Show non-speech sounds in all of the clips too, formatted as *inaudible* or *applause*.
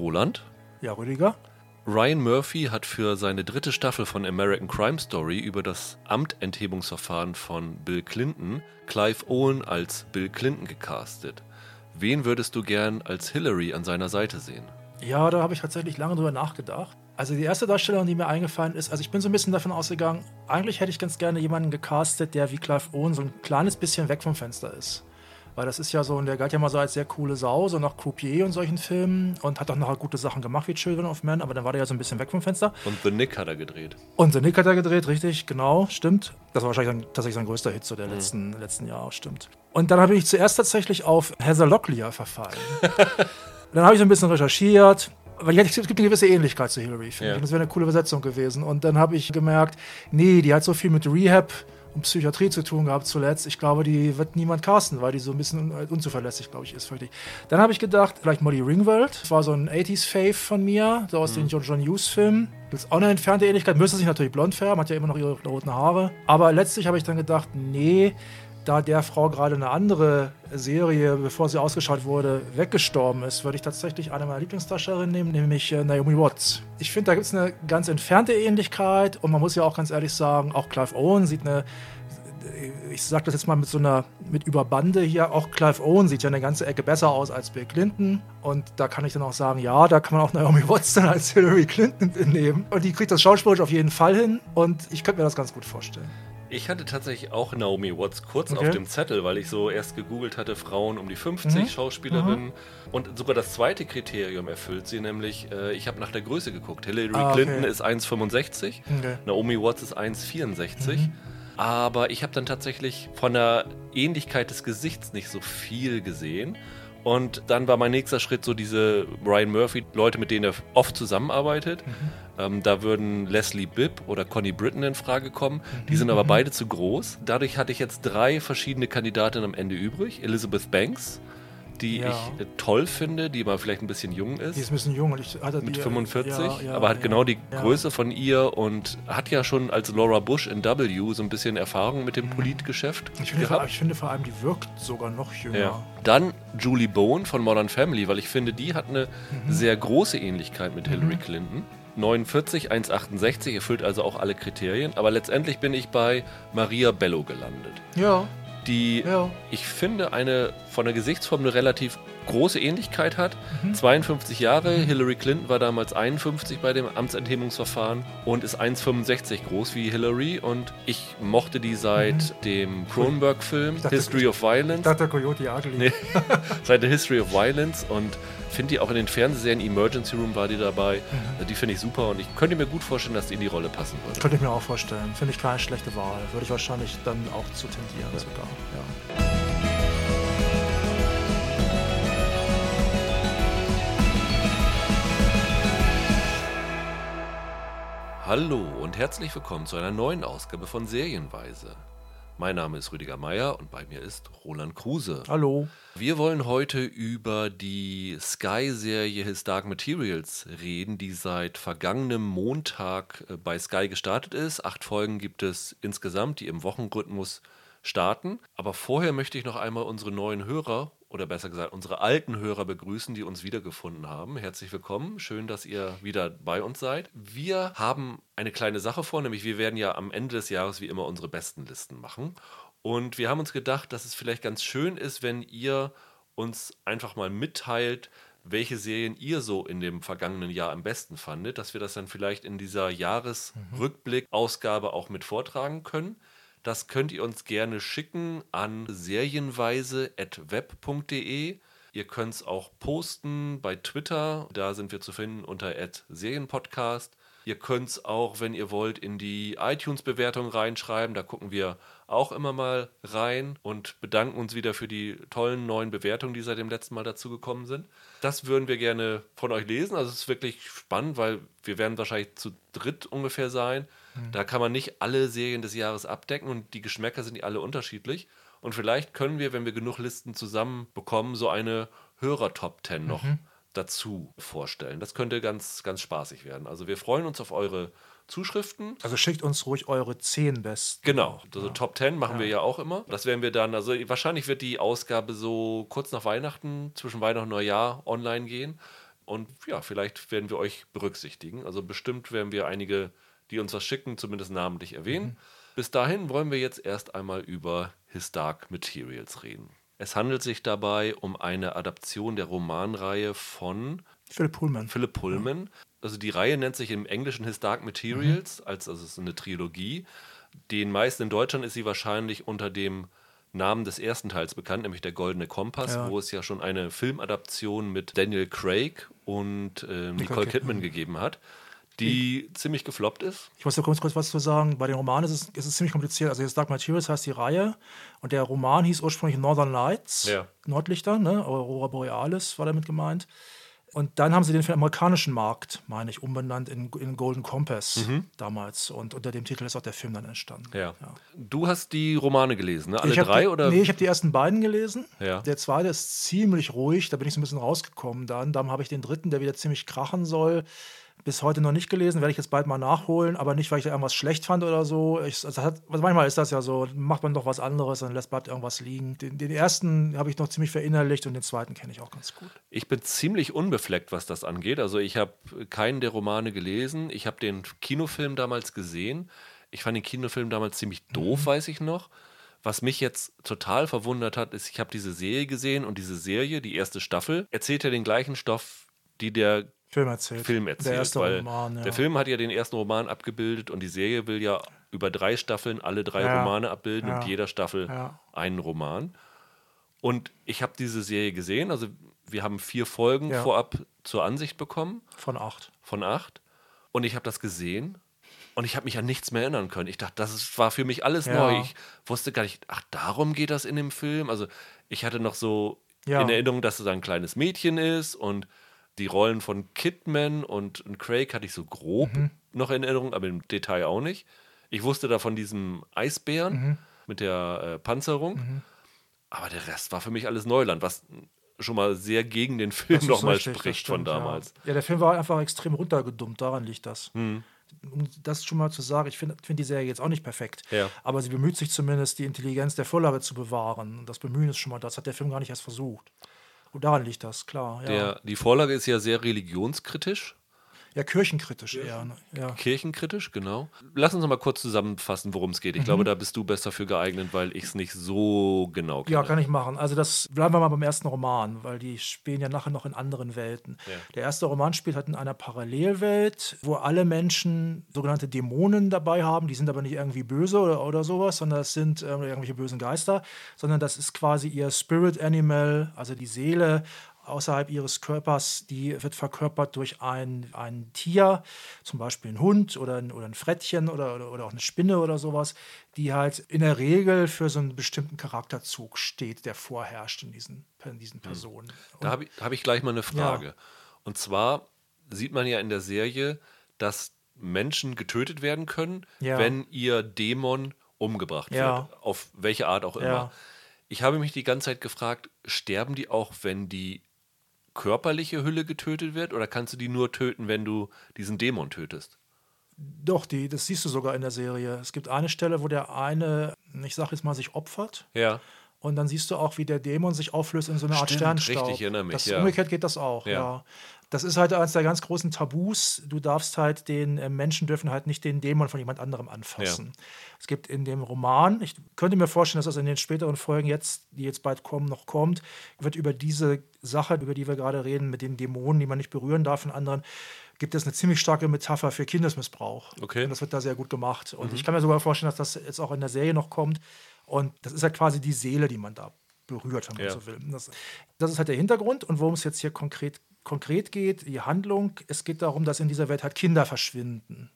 Roland. Ja, Rüdiger. Ryan Murphy hat für seine dritte Staffel von American Crime Story über das Amtenthebungsverfahren von Bill Clinton Clive Owen als Bill Clinton gecastet. Wen würdest du gern als Hillary an seiner Seite sehen? Ja, da habe ich tatsächlich lange drüber nachgedacht. Also die erste Darstellung, die mir eingefallen ist, also ich bin so ein bisschen davon ausgegangen, eigentlich hätte ich ganz gerne jemanden gecastet, der wie Clive Owen so ein kleines bisschen weg vom Fenster ist. Weil das ist ja so, und der galt ja mal so als sehr coole Sau, so nach Croupier und solchen Filmen und hat auch noch gute Sachen gemacht wie Children of Men, aber dann war der ja so ein bisschen weg vom Fenster. Und The Nick hat er gedreht. Und The Nick hat er gedreht, richtig, genau, stimmt. Das war wahrscheinlich dann, tatsächlich sein größter Hit so der mhm. letzten, letzten Jahre, stimmt. Und dann habe ich zuerst tatsächlich auf Heather Locklear verfallen. *laughs* dann habe ich so ein bisschen recherchiert weil es gibt eine gewisse Ähnlichkeit zu Hillary, finde ja. ich. Das wäre eine coole Übersetzung gewesen. Und dann habe ich gemerkt, nee, die hat so viel mit Rehab und Psychiatrie zu tun gehabt zuletzt. Ich glaube, die wird niemand casten, weil die so ein bisschen unzuverlässig, glaube ich, ist. Völlig. Dann habe ich gedacht, vielleicht Molly Ringwald. Das war so ein 80s-Fave von mir, so aus mhm. den John John Hughes-Filmen. Es auch eine entfernte Ähnlichkeit. Müsste sich natürlich blond färben, hat ja immer noch ihre roten Haare. Aber letztlich habe ich dann gedacht, nee, da der Frau gerade eine andere Serie, bevor sie ausgeschaut wurde, weggestorben ist, würde ich tatsächlich eine meiner Lieblingsdarstellerinnen nehmen, nämlich äh, Naomi Watts. Ich finde, da gibt es eine ganz entfernte Ähnlichkeit und man muss ja auch ganz ehrlich sagen, auch Clive Owen sieht eine ich sage das jetzt mal mit so einer, mit Überbande hier, auch Clive Owen sieht ja eine ganze Ecke besser aus als Bill Clinton. Und da kann ich dann auch sagen, ja, da kann man auch Naomi Watts dann als Hillary Clinton nehmen. Und die kriegt das schauspielerisch auf jeden Fall hin. Und ich könnte mir das ganz gut vorstellen. Ich hatte tatsächlich auch Naomi Watts kurz okay. auf dem Zettel, weil ich so erst gegoogelt hatte, Frauen um die 50 mhm. Schauspielerinnen. Mhm. Und sogar das zweite Kriterium erfüllt sie, nämlich äh, ich habe nach der Größe geguckt. Hillary ah, okay. Clinton ist 1,65, okay. Naomi Watts ist 1,64. Mhm. Aber ich habe dann tatsächlich von der Ähnlichkeit des Gesichts nicht so viel gesehen. Und dann war mein nächster Schritt so diese Brian Murphy, Leute, mit denen er oft zusammenarbeitet. Mhm. Ähm, da würden Leslie Bibb oder Connie Britton in Frage kommen. Die sind aber mhm. beide zu groß. Dadurch hatte ich jetzt drei verschiedene Kandidaten am Ende übrig. Elizabeth Banks, die ja. ich äh, toll finde, die aber vielleicht ein bisschen jung ist. Die ist ein bisschen jung. Und ich hatte mit die, 45, ja, ja, aber hat genau die Größe von ihr und hat ja schon als Laura Bush in W so ein bisschen Erfahrung mit dem mhm. Politgeschäft ich finde, gehabt. ich finde vor allem, die wirkt sogar noch jünger. Dann Julie Bowen von Modern Family, weil ich finde, die hat eine mhm. sehr große Ähnlichkeit mit Hillary mhm. Clinton. 49, 1,68, erfüllt also auch alle Kriterien. Aber letztendlich bin ich bei Maria Bello gelandet. Ja die ja. ich finde eine von der Gesichtsform eine relativ große Ähnlichkeit hat. Mhm. 52 Jahre, mhm. Hillary Clinton war damals 51 bei dem Amtsenthebungsverfahren und ist 1,65 groß wie Hillary und ich mochte die seit mhm. dem Cronenberg-Film History of Violence. Ich dachte Coyote Ugly. Nee, *laughs* seit der History of Violence und finde die auch in den Fernsehserien Emergency Room war die dabei. Mhm. Die finde ich super und ich könnte mir gut vorstellen, dass die in die Rolle passen würde. Könnte ich mir auch vorstellen. Finde ich keine schlechte Wahl. Würde ich wahrscheinlich dann auch zu tendieren ja. sogar. Ja. Hallo und herzlich willkommen zu einer neuen Ausgabe von Serienweise. Mein Name ist Rüdiger Meier und bei mir ist Roland Kruse. Hallo. Wir wollen heute über die Sky-Serie His Dark Materials reden, die seit vergangenem Montag äh, bei Sky gestartet ist. Acht Folgen gibt es insgesamt, die im Wochenrhythmus starten. Aber vorher möchte ich noch einmal unsere neuen Hörer oder besser gesagt unsere alten Hörer begrüßen, die uns wiedergefunden haben. Herzlich willkommen, schön, dass ihr wieder bei uns seid. Wir haben eine kleine Sache vor, nämlich wir werden ja am Ende des Jahres wie immer unsere besten Listen machen. Und wir haben uns gedacht, dass es vielleicht ganz schön ist, wenn ihr uns einfach mal mitteilt, welche Serien ihr so in dem vergangenen Jahr am besten fandet, dass wir das dann vielleicht in dieser Jahresrückblick-Ausgabe auch mit vortragen können. Das könnt ihr uns gerne schicken an serienweise.web.de. Ihr könnt es auch posten bei Twitter, da sind wir zu finden unter Serienpodcast. Ihr könnt es auch, wenn ihr wollt, in die iTunes-Bewertung reinschreiben. Da gucken wir auch immer mal rein und bedanken uns wieder für die tollen neuen Bewertungen, die seit dem letzten Mal dazugekommen sind. Das würden wir gerne von euch lesen. Also es ist wirklich spannend, weil wir werden wahrscheinlich zu dritt ungefähr sein. Mhm. Da kann man nicht alle Serien des Jahres abdecken und die Geschmäcker sind alle unterschiedlich. Und vielleicht können wir, wenn wir genug Listen zusammenbekommen, so eine Hörer-Top 10 noch mhm. Dazu vorstellen. Das könnte ganz, ganz spaßig werden. Also wir freuen uns auf eure Zuschriften. Also schickt uns ruhig eure 10 besten. Genau, also ja. Top 10 machen ja. wir ja auch immer. Das werden wir dann, also wahrscheinlich wird die Ausgabe so kurz nach Weihnachten, zwischen Weihnachten und Neujahr online gehen. und ja, vielleicht werden wir euch berücksichtigen. Also bestimmt werden wir einige, die uns was schicken, zumindest namentlich erwähnen. Mhm. Bis dahin wollen wir jetzt erst einmal über His Dark Materials reden. Es handelt sich dabei um eine Adaption der Romanreihe von Philip Pullman. Philip Pullman. Ja. Also die Reihe nennt sich im Englischen His Dark Materials, mhm. als also es ist eine Trilogie. Den meisten in Deutschland ist sie wahrscheinlich unter dem Namen des ersten Teils bekannt, nämlich der Goldene Kompass, ja. wo es ja schon eine Filmadaption mit Daniel Craig und äh, Nicole, Nicole Kidman gegeben hat, die ich, ziemlich gefloppt ist. Ich muss da kurz, kurz was zu sagen. Bei den Romanen ist es, ist es ziemlich kompliziert. Also Dark Materials heißt die Reihe und der Roman hieß ursprünglich Northern Lights, ja. Nordlichter, ne? Aurora Borealis war damit gemeint. Und dann haben sie den für den amerikanischen Markt, meine ich, umbenannt in, in Golden Compass mhm. damals. Und unter dem Titel ist auch der Film dann entstanden. Ja. ja. Du hast die Romane gelesen, ne? Alle drei? Die, oder? Nee, ich habe die ersten beiden gelesen. Ja. Der zweite ist ziemlich ruhig, da bin ich so ein bisschen rausgekommen dann. Dann habe ich den dritten, der wieder ziemlich krachen soll bis heute noch nicht gelesen, werde ich jetzt bald mal nachholen, aber nicht, weil ich da irgendwas schlecht fand oder so. Ich, also hat, also manchmal ist das ja so, macht man doch was anderes, dann lässt bleibt irgendwas liegen. Den, den ersten habe ich noch ziemlich verinnerlicht und den zweiten kenne ich auch ganz gut. Ich bin ziemlich unbefleckt, was das angeht. Also ich habe keinen der Romane gelesen. Ich habe den Kinofilm damals gesehen. Ich fand den Kinofilm damals ziemlich doof, mhm. weiß ich noch. Was mich jetzt total verwundert hat, ist, ich habe diese Serie gesehen und diese Serie, die erste Staffel, erzählt ja den gleichen Stoff, die der Film erzählt. Film erzählt. Der erste Roman, ja. Der Film hat ja den ersten Roman abgebildet und die Serie will ja über drei Staffeln alle drei ja. Romane abbilden ja. und jeder Staffel einen Roman. Und ich habe diese Serie gesehen, also wir haben vier Folgen vorab zur Ansicht bekommen. Von acht. Von acht. Und ich habe das gesehen und ich habe mich an nichts mehr erinnern können. Ich dachte, das war für mich alles neu. Ich wusste gar nicht, ach, darum geht das in dem Film. Also ich hatte noch so in Erinnerung, dass es ein kleines Mädchen ist und die Rollen von Kidman und, und Craig hatte ich so grob mhm. noch in Erinnerung, aber im Detail auch nicht. Ich wusste da von diesem Eisbären mhm. mit der äh, Panzerung, mhm. aber der Rest war für mich alles Neuland, was schon mal sehr gegen den Film nochmal spricht stimmt, von damals. Ja. ja. der Film war einfach extrem runtergedummt, daran liegt das. Mhm. Um das schon mal zu sagen, ich finde find die Serie jetzt auch nicht perfekt, ja. aber sie bemüht sich zumindest, die Intelligenz der Vorlage zu bewahren. Und das Bemühen ist schon mal, das hat der Film gar nicht erst versucht. Und daran liegt das, klar. Ja. Der, die Vorlage ist ja sehr religionskritisch. Ja, kirchenkritisch eher. Ne? Ja. Kirchenkritisch, genau. Lass uns noch mal kurz zusammenfassen, worum es geht. Ich mhm. glaube, da bist du besser für geeignet, weil ich es nicht so genau kenne. Ja, kann ich machen. Also das bleiben wir mal beim ersten Roman, weil die spielen ja nachher noch in anderen Welten. Ja. Der erste Roman spielt halt in einer Parallelwelt, wo alle Menschen sogenannte Dämonen dabei haben. Die sind aber nicht irgendwie böse oder, oder sowas, sondern das sind äh, irgendwelche bösen Geister, sondern das ist quasi ihr Spirit Animal, also die Seele außerhalb ihres Körpers, die wird verkörpert durch ein, ein Tier, zum Beispiel ein Hund oder ein, oder ein Frettchen oder, oder, oder auch eine Spinne oder sowas, die halt in der Regel für so einen bestimmten Charakterzug steht, der vorherrscht in diesen, in diesen hm. Personen. da habe ich, hab ich gleich mal eine Frage. Ja. Und zwar sieht man ja in der Serie, dass Menschen getötet werden können, ja. wenn ihr Dämon umgebracht ja. wird. Auf welche Art auch immer. Ich habe mich die ganze Zeit gefragt, sterben die auch, wenn die körperliche Hülle getötet wird oder kannst du die nur töten, wenn du diesen Dämon tötest? Doch, die, das siehst du sogar in der Serie. Es gibt eine Stelle, wo der eine, ich sag jetzt mal, sich opfert. Ja. Und dann siehst du auch, wie der Dämon sich auflöst in so eine Art Stimmt, Sternstaub. Richtig, erinnere mich. Das, ja. Umgekehrt geht das auch, ja. ja. Das ist halt eines der ganz großen Tabus. Du darfst halt den äh, Menschen dürfen halt nicht den Dämon von jemand anderem anfassen. Ja. Es gibt in dem Roman, ich könnte mir vorstellen, dass das in den späteren Folgen jetzt, die jetzt bald kommen, noch kommt, wird über diese Sache, über die wir gerade reden, mit den Dämonen, die man nicht berühren darf von anderen, gibt es eine ziemlich starke Metapher für Kindesmissbrauch. Okay. Und das wird da sehr gut gemacht. Und mhm. ich kann mir sogar vorstellen, dass das jetzt auch in der Serie noch kommt. Und das ist halt quasi die Seele, die man da berührt, wenn man ja. so will. Das, das, ist halt der Hintergrund. Und worum es jetzt hier konkret, konkret geht, die Handlung, es geht darum, dass in dieser Welt halt Kinder verschwinden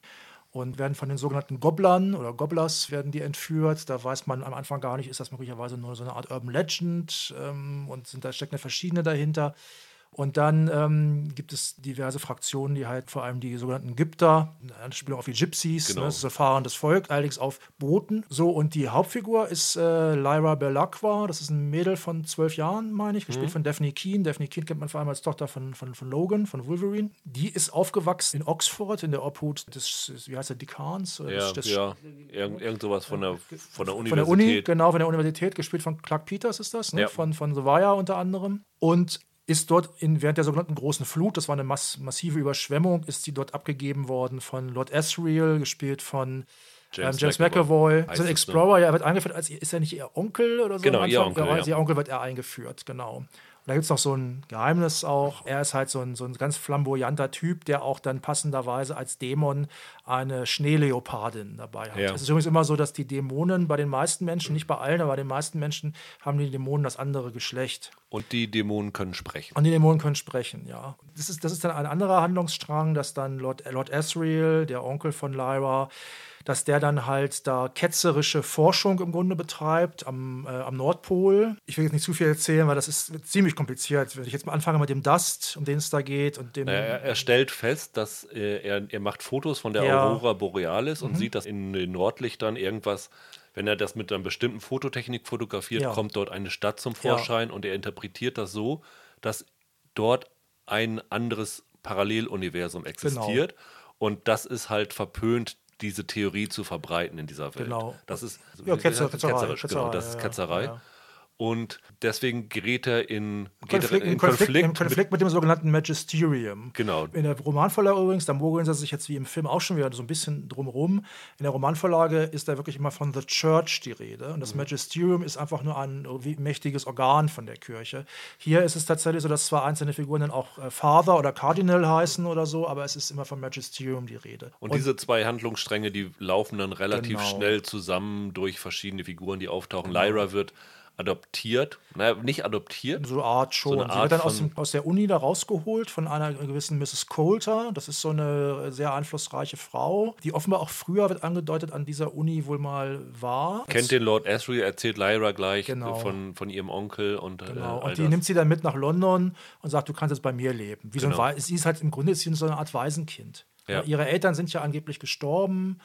und werden von den sogenannten Gobblern oder Gobblers werden die entführt. Da weiß man am Anfang gar nicht, ist das möglicherweise nur so eine Art Urban Legend ähm, und sind, da stecken verschiedene dahinter. Und dann ähm, gibt es diverse Fraktionen, die halt vor allem die sogenannten Gypter, Anspielung auf die Gypsies, genau. ne, das ist ein fahrendes Volk, allerdings auf Booten. So, und die Hauptfigur ist äh, Lyra Belacqua, das ist ein Mädel von zwölf Jahren, meine ich, gespielt mhm. von Daphne Keen. Daphne Keen kennt man vor allem als Tochter von, von, von Logan, von Wolverine. Die ist aufgewachsen in Oxford, in der Obhut des, wie heißt der, Decans? Ja, des, des ja. Irgend, irgend sowas von der, von der Universität. Von der Uni, genau, von der Universität, gespielt von Clark Peters ist das, ne? ja. von, von The Wire unter anderem. Und ist dort in, während der sogenannten großen Flut, das war eine mass massive Überschwemmung, ist sie dort abgegeben worden von Lord Asriel, gespielt von James, ähm, James McAvoy. So ein Explorer, ja, er wird eingeführt als, ist er nicht ihr Onkel oder so? Genau, ihr Onkel. Ja, ja. ihr Onkel wird er eingeführt, genau. Da gibt es noch so ein Geheimnis auch. Er ist halt so ein, so ein ganz flamboyanter Typ, der auch dann passenderweise als Dämon eine Schneeleopardin dabei hat. Ja. Es ist übrigens immer so, dass die Dämonen bei den meisten Menschen, nicht bei allen, aber bei den meisten Menschen haben die Dämonen das andere Geschlecht. Und die Dämonen können sprechen. Und die Dämonen können sprechen, ja. Das ist, das ist dann ein anderer Handlungsstrang, dass dann Lord, Lord Asriel, der Onkel von Lyra, dass der dann halt da ketzerische Forschung im Grunde betreibt am, äh, am Nordpol. Ich will jetzt nicht zu viel erzählen, weil das ist ziemlich kompliziert. Wenn ich jetzt mal anfange mit dem Dust, um den es da geht und dem. Er, er stellt fest, dass äh, er, er macht Fotos von der ja. Aurora Borealis und mhm. sieht, dass in den Nordlichtern irgendwas wenn er das mit einer bestimmten Fototechnik fotografiert, ja. kommt dort eine Stadt zum Vorschein ja. und er interpretiert das so, dass dort ein anderes Paralleluniversum existiert. Genau. Und das ist halt verpönt diese Theorie zu verbreiten in dieser Welt. Genau. Das ist ja, Ketzer, Ketzerei, ketzerisch, Ketzerei, genau, das ist Ketzerei. Ja, ja. Und deswegen gerät er in, Konflikt, er in Konflikt, Konflikt, in Konflikt mit, mit, dem sogenannten Magisterium. Genau. In der Romanvorlage übrigens, da mogeln sie sich jetzt wie im Film auch schon wieder so ein bisschen drumherum. In der Romanvorlage ist da wirklich immer von The Church die Rede. Und das mhm. Magisterium ist einfach nur ein mächtiges Organ von der Kirche. Hier ist es tatsächlich so, dass zwar einzelne Figuren dann auch äh, Father oder Cardinal heißen oder so, aber es ist immer vom Magisterium die Rede. Und, Und diese zwei Handlungsstränge, die laufen dann relativ genau. schnell zusammen durch verschiedene Figuren, die auftauchen. Genau. Lyra wird adoptiert. Naja, nicht adoptiert. So eine Art schon. So eine Art Sie wird dann aus, dem, aus, der Uni da rausgeholt von einer gewissen Mrs. Coulter. Das ist so eine sehr einflussreiche Frau, die offenbar auch früher, wird angedeutet, an dieser Uni wohl mal war. Kennt den Lord Asriel, erzählt Lyra gleich genau. von, von ihrem Onkel. Und, äh, genau. Äh, und die das. nimmt sie dann mit nach London und sagt, du kannst jetzt bei mir leben. Wie genau. so ein genau. sie ist halt im Grunde ist sie so eine Art Waisenkind. Ja. Ihre Eltern sind ja angeblich gestorben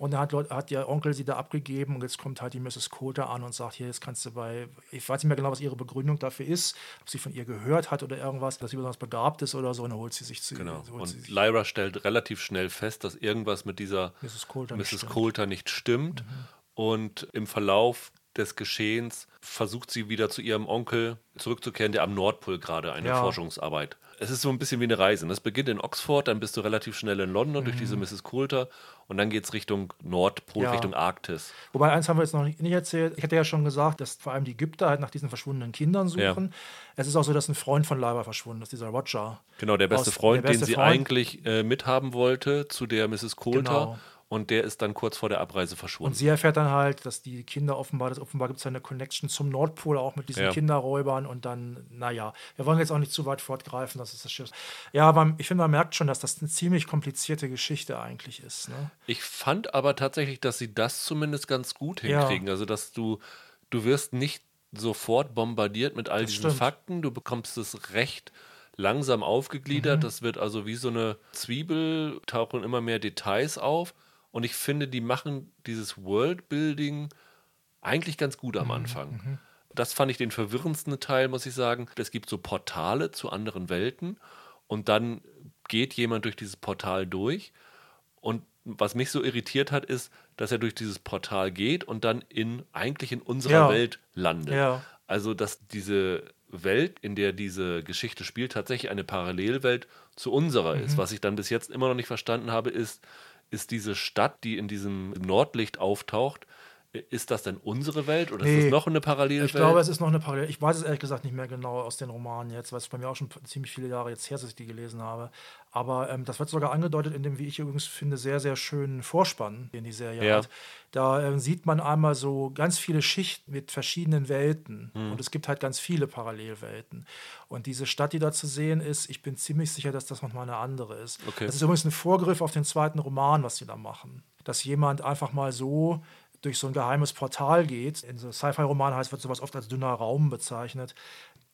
und dann hat, hat der Onkel sie da abgegeben und jetzt kommt halt die Mrs. Coulter an und sagt, hier, jetzt kannst du bei, ich weiß nicht mehr genau, was ihre Begründung dafür ist, ob sie von ihr gehört hat oder irgendwas, dass sie besonders begabt ist oder so, und dann holt sie sich zu Genau. Und Lyra stellt relativ schnell fest, dass irgendwas mit dieser Mrs. Coulter, Mrs. Nicht, Coulter nicht stimmt. Mhm. Und im Verlauf des Geschehens versucht sie wieder zu ihrem Onkel zurückzukehren, der am Nordpol gerade eine ja. Forschungsarbeit es ist so ein bisschen wie eine Reise. Das beginnt in Oxford, dann bist du relativ schnell in London mhm. durch diese Mrs. Coulter und dann geht es Richtung Nordpol, ja. Richtung Arktis. Wobei, eins haben wir jetzt noch nicht, erzählt. Ich hatte ja schon gesagt, dass vor allem die Ägypter halt nach diesen verschwundenen Kindern suchen. Ja. Es ist auch so, dass ein Freund von Lyra verschwunden ist, dieser Roger. Genau, der beste Freund, der beste den sie Freund. eigentlich äh, mithaben wollte zu der Mrs. Coulter. Genau und der ist dann kurz vor der Abreise verschwunden. Und sie erfährt dann halt, dass die Kinder offenbar, dass offenbar gibt es eine Connection zum Nordpol auch mit diesen ja. Kinderräubern und dann, naja, wir wollen jetzt auch nicht zu weit fortgreifen, das ist das Schiff. Ja, aber ich finde, man merkt schon, dass das eine ziemlich komplizierte Geschichte eigentlich ist. Ne? Ich fand aber tatsächlich, dass sie das zumindest ganz gut hinkriegen. Ja. Also, dass du, du wirst nicht sofort bombardiert mit all das diesen stimmt. Fakten, du bekommst es recht langsam aufgegliedert. Mhm. Das wird also wie so eine Zwiebel, tauchen immer mehr Details auf. Und ich finde, die machen dieses Worldbuilding eigentlich ganz gut am mhm, Anfang. Mhm. Das fand ich den verwirrendsten Teil, muss ich sagen. Es gibt so Portale zu anderen Welten und dann geht jemand durch dieses Portal durch. Und was mich so irritiert hat, ist, dass er durch dieses Portal geht und dann in eigentlich in unserer ja. Welt landet. Ja. Also, dass diese Welt, in der diese Geschichte spielt, tatsächlich eine Parallelwelt zu unserer mhm. ist. Was ich dann bis jetzt immer noch nicht verstanden habe, ist, ist diese Stadt, die in diesem Nordlicht auftaucht, ist das denn unsere Welt oder nee, ist das noch eine Parallelwelt? Ich glaube, es ist noch eine Parallelwelt. Ich weiß es ehrlich gesagt nicht mehr genau aus den Romanen jetzt, weil es bei mir auch schon ziemlich viele Jahre jetzt her ist, dass ich die gelesen habe. Aber ähm, das wird sogar angedeutet in dem, wie ich übrigens finde, sehr, sehr schönen Vorspann, den die Serie ja. hat. Da äh, sieht man einmal so ganz viele Schichten mit verschiedenen Welten. Hm. Und es gibt halt ganz viele Parallelwelten. Und diese Stadt, die da zu sehen ist, ich bin ziemlich sicher, dass das nochmal eine andere ist. Okay. Das ist übrigens ein Vorgriff auf den zweiten Roman, was sie da machen. Dass jemand einfach mal so durch so ein geheimes Portal geht. In so Sci-Fi-Romanen heißt, wird sowas oft als dünner Raum bezeichnet.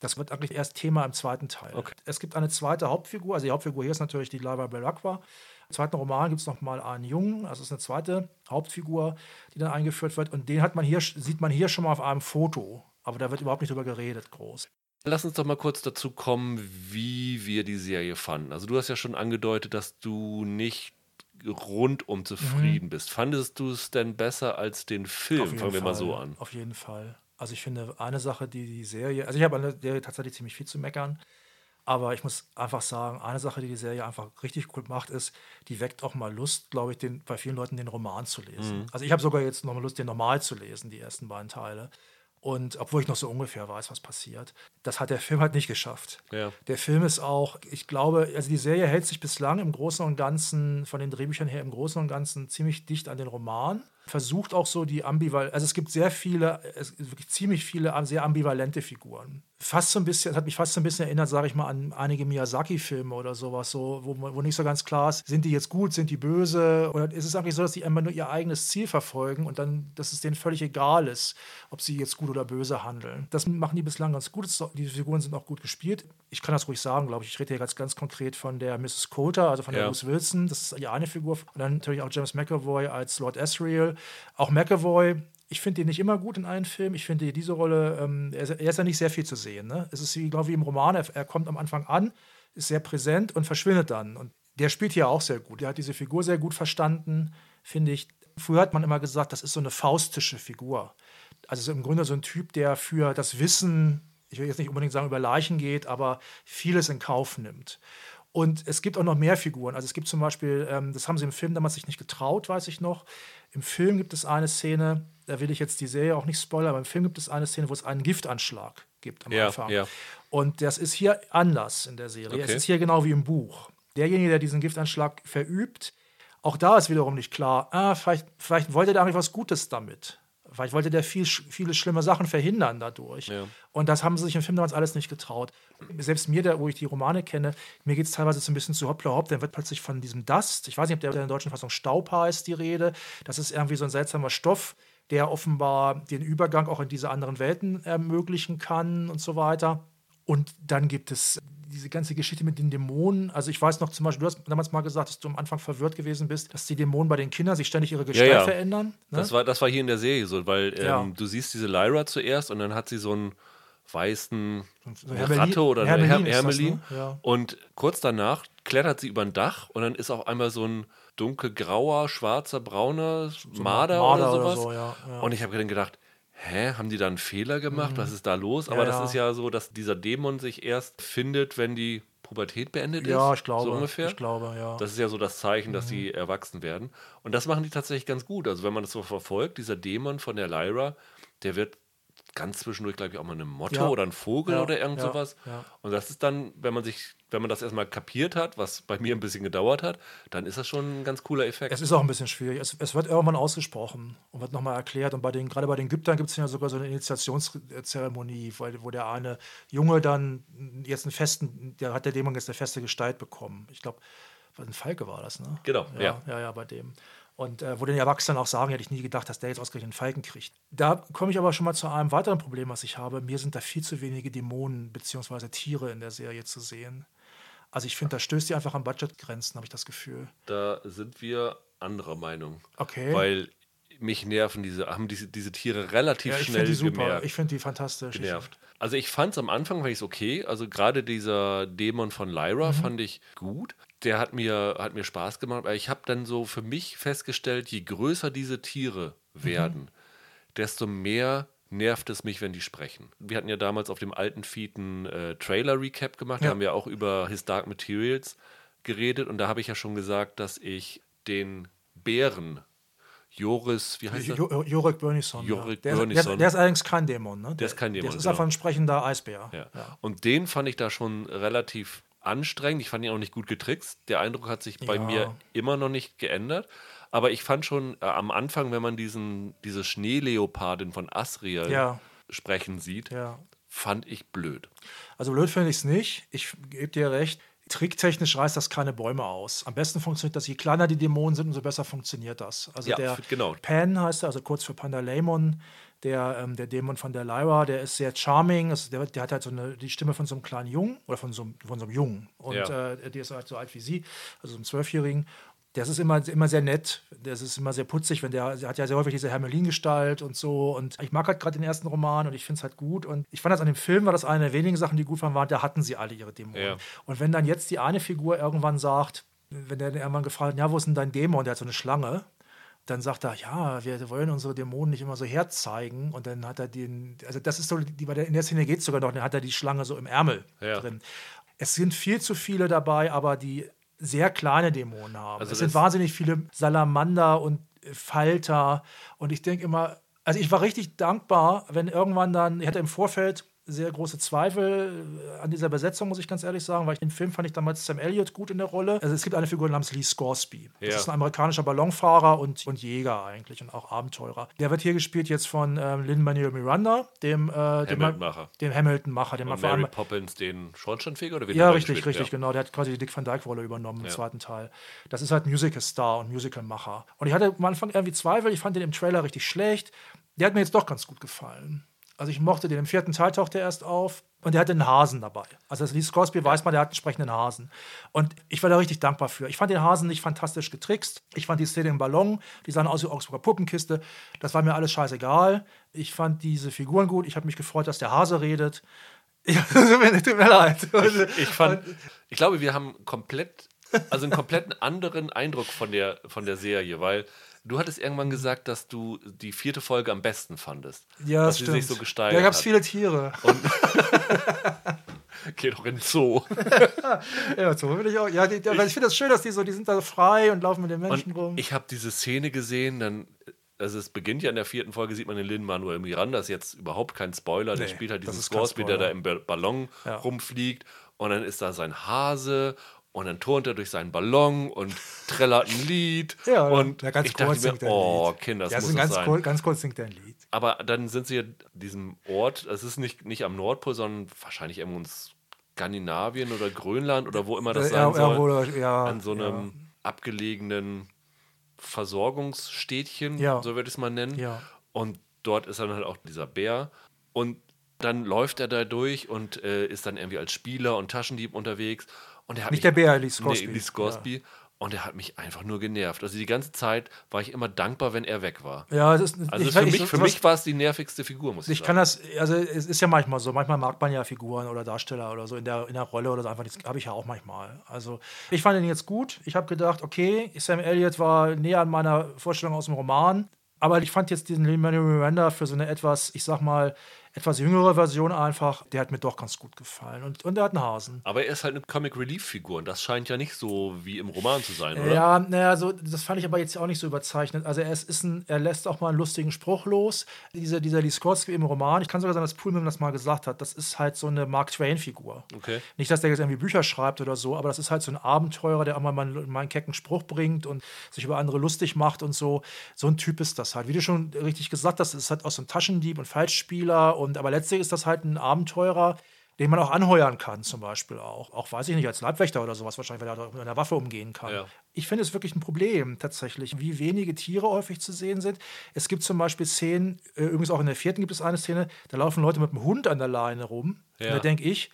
Das wird eigentlich erst Thema im zweiten Teil. Okay. Es gibt eine zweite Hauptfigur, also die Hauptfigur hier ist natürlich die Lyra Belacqua. Im zweiten Roman gibt es nochmal einen Jungen, also es ist eine zweite Hauptfigur, die dann eingeführt wird. Und den hat man hier, sieht man hier schon mal auf einem Foto. Aber da wird überhaupt nicht drüber geredet, groß. Lass uns doch mal kurz dazu kommen, wie wir die Serie fanden. Also du hast ja schon angedeutet, dass du nicht rundum zufrieden mhm. bist. Fandest du es denn besser als den Film? Fangen wir Fall. mal so an. Auf jeden Fall. Also ich finde eine Sache, die die Serie, also ich habe an der Serie tatsächlich ziemlich viel zu meckern. Aber ich muss einfach sagen, eine Sache, die die Serie einfach richtig gut macht, ist, die weckt auch mal Lust, glaube ich, den, bei vielen Leuten den Roman zu lesen. Mhm. Also ich habe sogar jetzt noch mal Lust, den normal zu lesen, die ersten beiden Teile. Und obwohl ich noch so ungefähr weiß, was passiert. Das hat der Film halt nicht geschafft. Ja. Der Film ist auch, ich glaube, also die Serie hält sich bislang im Großen und Ganzen, von den Drehbüchern her im Großen und Ganzen ziemlich dicht an den Roman versucht auch so die ambivalent, also es gibt sehr viele, es gibt wirklich ziemlich viele sehr ambivalente Figuren. Fast so ein bisschen, das hat mich fast so ein bisschen erinnert, sage ich mal, an einige Miyazaki-Filme oder sowas, so, wo, wo nicht so ganz klar ist, sind die jetzt gut, sind die böse? Oder ist es eigentlich so, dass die immer nur ihr eigenes Ziel verfolgen und dann, dass es denen völlig egal ist, ob sie jetzt gut oder böse handeln? Das machen die bislang ganz gut. Die Figuren sind auch gut gespielt. Ich kann das ruhig sagen, glaube ich. Ich rede hier ganz, ganz konkret von der Mrs. Coulter, also von der ja. Bruce Wilson. Das ist die eine Figur. Und dann natürlich auch James McAvoy als Lord Asriel. Auch McAvoy, ich finde ihn nicht immer gut in allen Filmen. Ich finde diese Rolle, ähm, er, ist, ja nicht sehr viel zu sehen. Ne? Es ist wie, glaube ich, im Roman, er, er, kommt am Anfang an, ist sehr präsent und verschwindet dann. Und der spielt hier auch sehr gut. Der hat diese Figur sehr gut verstanden, finde ich. Früher hat man immer gesagt, das ist so eine faustische Figur. Also im Grunde so ein Typ, der für das Wissen, ich will jetzt nicht unbedingt sagen über Leichen geht, aber vieles in Kauf nimmt. Und es gibt auch noch mehr Figuren. Also es gibt zum Beispiel, ähm, das haben sie im Film damals sich nicht getraut, weiß ich noch. Im Film gibt es eine Szene, da will ich jetzt die Serie auch nicht spoilern, aber im Film gibt es eine Szene, wo es einen Giftanschlag gibt am ja, Anfang. Ja. Und das ist hier anders in der Serie. Okay. Es ist hier genau wie im Buch. Derjenige, der diesen Giftanschlag verübt, auch da ist wiederum nicht klar, ah, vielleicht, vielleicht wollte der eigentlich was Gutes damit. Vielleicht wollte der viel, viele schlimme Sachen verhindern dadurch. Ja. Und das haben sie sich im Film damals alles nicht getraut. Selbst mir, der, wo ich die Romane kenne, mir geht es teilweise so ein bisschen zu hoppla hopp. Dann wird plötzlich von diesem Dust, ich weiß nicht, ob der in der deutschen Fassung Staub heißt, die Rede. Das ist irgendwie so ein seltsamer Stoff, der offenbar den Übergang auch in diese anderen Welten ermöglichen kann und so weiter. Und dann gibt es diese ganze Geschichte mit den Dämonen, also ich weiß noch zum Beispiel, du hast damals mal gesagt, dass du am Anfang verwirrt gewesen bist, dass die Dämonen bei den Kindern sich ständig ihre Gestalt ja, ja. verändern. Ne? Das, war, das war hier in der Serie so, weil ähm, ja. du siehst diese Lyra zuerst und dann hat sie so einen weißen so eine Ratte oder eine Hermelin, Hermelin. Das, ne? und kurz danach klettert sie über ein Dach und dann ist auch einmal so ein dunkelgrauer, schwarzer, brauner so Marder, Marder, oder sowas. Oder so, ja, ja. Und ich habe dann gedacht, hä, haben die da einen Fehler gemacht? Mhm. Was ist da los? Aber ja, das ist ja so, dass dieser Dämon sich erst findet, wenn die Pubertät beendet ist. Ja, ich glaube. So ungefähr. Ich glaube, ja. Das ist ja so das Zeichen, dass mhm. sie erwachsen werden. Und das machen die tatsächlich ganz gut. Also wenn man das so verfolgt, dieser Dämon von der Lyra, der wird ganz zwischendurch, glaube ich, auch mal eine Motte ja. oder ein Vogel ja, oder irgend sowas. Ja, Und das ist dann, wenn man sich wenn man das erstmal kapiert hat, was bei mir ein bisschen gedauert hat, dann ist das schon ein ganz cooler Effekt. Es ist auch ein bisschen schwierig. Es, es wird irgendwann ausgesprochen und wird nochmal erklärt. Und bei den, gerade bei den Gyptern gibt es ja sogar so eine Initiationszeremonie, weil, wo der eine Junge dann jetzt einen festen, der hat der Dämon jetzt eine feste Gestalt bekommen. Ich glaube, ein Falke war das, ne? Genau, ja. Ja, ja, ja bei dem. Und äh, wo den Erwachsenen auch sagen, hätte ich nie gedacht, dass der jetzt ausgerechnet einen Falken kriegt. Da komme ich aber schon mal zu einem weiteren Problem, was ich habe. Mir sind da viel zu wenige Dämonen bzw. Tiere in der Serie zu sehen. Also ich finde, da stößt die einfach an Budgetgrenzen, habe ich das Gefühl. Da sind wir anderer Meinung. Okay. Weil mich nerven diese, haben diese, diese Tiere relativ ja, ich schnell die super. Gemerkt, ich finde die fantastisch. Genervt. Also ich fand es am Anfang fand ich okay. Also gerade dieser Dämon von Lyra mhm. fand ich gut. Der hat mir, hat mir Spaß gemacht. Aber ich habe dann so für mich festgestellt, je größer diese Tiere werden, mhm. desto mehr nervt es mich, wenn die sprechen. Wir hatten ja damals auf dem alten Feed einen äh, Trailer-Recap gemacht, ja. da haben wir auch über His Dark Materials geredet und da habe ich ja schon gesagt, dass ich den Bären Joris, wie heißt der? Jorik Bernison. Jorik ja. der, der, der, ist allerdings kein Dämon, ne? Der ist kein Dämon. Das ist genau. einfach ein sprechender Eisbär. Ja. ja. Und den fand ich da schon relativ anstrengend. Ich fand ihn auch nicht gut getrickst. Der Eindruck hat sich bei mir immer noch nicht geändert. Aber ich fand schon äh, am Anfang, wenn man diesen, diese Schneeleopardin von Asriel ja. sprechen sieht, ja. fand ich blöd. Also blöd finde ich es nicht. Ich gebe dir recht. Tricktechnisch reißt das keine Bäume aus. Am besten funktioniert das, je kleiner die Dämonen sind, umso besser funktioniert das. Also ja, der genau. Pan heißt er, also kurz für Pandalaimon, der, ähm, der Dämon von der Lyra, der ist sehr charming, also der, der, hat halt so eine, die Stimme von so einem kleinen Jungen oder von so, von so einem Jungen. Und ja. äh, der ist halt so alt wie sie, also so einem Zwölfjährigen das ist immer, immer sehr nett. Das ist immer sehr putzig, wenn der, der hat ja sehr häufig diese Hermelin-Gestalt und so. Und ich mag halt gerade den ersten Roman und ich finde es halt gut. Und ich fand das an dem Film, war das eine der wenigen Sachen, die gut waren, da hatten sie alle ihre Dämonen. Ja. Und wenn dann jetzt die eine Figur irgendwann sagt, wenn der irgendwann gefragt hat, ja, wo ist denn dein Dämon? Der hat so eine Schlange. Dann sagt er, ja, wir wollen unsere Dämonen nicht immer so herzeigen. Und dann hat er den, also das ist so, in der Szene geht es sogar noch, dann hat er die Schlange so im Ärmel ja. drin. Es sind viel zu viele dabei, aber die sehr kleine Dämonen haben. Also es sind wahnsinnig viele Salamander und äh, Falter. Und ich denke immer, also ich war richtig dankbar, wenn irgendwann dann, ich hatte im Vorfeld sehr große Zweifel äh, an dieser Besetzung, muss ich ganz ehrlich sagen, weil ich, im Film fand ich damals Sam Elliott gut in der Rolle. Also es gibt eine Figur namens Lee Scoresby. Das Ja. ist ein amerikanischer Ballonfahrer und, und Jäger eigentlich und auch Abenteurer. Der wird hier gespielt jetzt von ähm, Lin-Manuel Miranda, dem, äh, dem, Hamilton-Macher. dem Hamilton-Macher, den man Und Mary allem Poppins den Schornsteinfeger oder wie ja, richtig, gespielt? richtig, Ja. genau. Der hat quasi die Dick Van Dyke-Rolle übernommen im zweiten Teil. Das ist halt Musical-Star und Musical-Macher. Und ich hatte am Anfang irgendwie Zweifel, ich fand den im Trailer richtig schlecht. Der hat mir jetzt doch ganz gut gefallen. Also ich mochte den. Im vierten Teil taucht er erst auf und der hatte einen Hasen dabei. Also das Lee Scoresby weiß man, der hat einen sprechenden Hasen. Und ich war da richtig dankbar für. Ich fand den Hasen nicht fantastisch getrickst. Ich fand die Szene im Ballon, die sahen aus wie Augsburger Puppenkiste. Das war mir alles scheißegal. Ich fand diese Figuren gut. Ich habe mich gefreut, dass der Hase redet. *laughs* Ja, tut mir, leid. Ich fand, ich glaube, wir haben komplett, also einen kompletten anderen Eindruck von der, von der Serie, weil du hattest irgendwann gesagt, dass du die vierte Folge am besten fandest. Ja, dass das sie sich stimmt. so gesteigert Da gab es viele Tiere. *laughs* Geh doch in den Zoo. *laughs* Ja, so will ich auch. Ja, die, die, aber ich finde das schön, dass die so, die sind da frei und laufen mit den Menschen Und rum. ich habe diese Szene gesehen, dann, also es beginnt ja in der vierten Folge, sieht man den Lin-Manuel Miranda, ist jetzt überhaupt kein Spoiler, der Nee, spielt halt diesen Scoresby, der da im Ba- Ballon Ja. rumfliegt und dann ist da sein Hase und dann turnt er durch seinen Ballon und trällert ein Lied *laughs* ja, und ja, ganz ich dachte kurz mir, singt er ein oh. Kinder, das ja, muss das ganz, sein. kurz, ganz kurz singt er ein Lied. Aber dann sind sie an diesem Ort, es ist nicht, nicht am Nordpol, sondern wahrscheinlich irgendwo in Skandinavien oder Grönland oder wo immer das Äh, sein ja, soll ja, ja, an so einem abgelegenen Versorgungsstädtchen, Ja. so würde ich es mal nennen. Ja. Und dort ist dann halt auch dieser Bär. Und dann läuft er da durch und äh, ist dann irgendwie als Spieler und Taschendieb unterwegs. Und er hat Nicht mich, der Bär, Lee Scoresby. Nee, Lee Scoresby. Und er hat mich einfach nur genervt. Also die ganze Zeit war ich immer dankbar, wenn er weg war. Ja, es ist, Also ich, für, ich, mich, für mich war es die nervigste Figur, muss ich, Ich sagen. kann das, also es ist ja manchmal so, manchmal mag man ja Figuren oder Darsteller oder so in der, in der Rolle oder so einfach, das habe ich ja auch manchmal. Also ich fand ihn jetzt gut. Ich habe gedacht, okay, Sam Elliott war näher an meiner Vorstellung aus dem Roman, aber ich fand jetzt diesen Lin-Manuel Miranda für so eine etwas, ich sag mal, etwas jüngere Version einfach, der hat mir doch ganz gut gefallen und, und er hat einen Hasen. Aber er ist halt eine Comic Relief Figur und das scheint ja nicht so wie im Roman zu sein, oder? Ja, naja, so, das fand ich aber jetzt auch nicht so überzeichnet. Also er, ist, ist ein, er lässt auch mal einen lustigen Spruch los. Dieser, dieser Lee Scorsky im Roman, ich kann sogar sagen, dass Pullman das mal gesagt hat, das ist halt so eine Mark Twain-Figur. Okay. Nicht, dass der jetzt irgendwie Bücher schreibt oder so, aber das ist halt so ein Abenteurer, der auch mal, mal, mal einen kecken Spruch bringt und sich über andere lustig macht und so. So ein Typ ist das halt. Wie du schon richtig gesagt hast, ist halt auch so ein Taschendieb und Falschspieler und aber letztlich ist das halt ein Abenteurer, den man auch anheuern kann, zum Beispiel auch. Auch weiß ich nicht, als Leibwächter oder sowas wahrscheinlich, weil er auch mit einer Waffe umgehen kann. Ja. Ich finde es wirklich ein Problem tatsächlich, wie wenige Tiere häufig zu sehen sind. Es gibt zum Beispiel Szenen, äh, übrigens auch in der vierten gibt es eine Szene, da laufen Leute mit einem Hund an der Leine rum. Ja. Und da denke ich,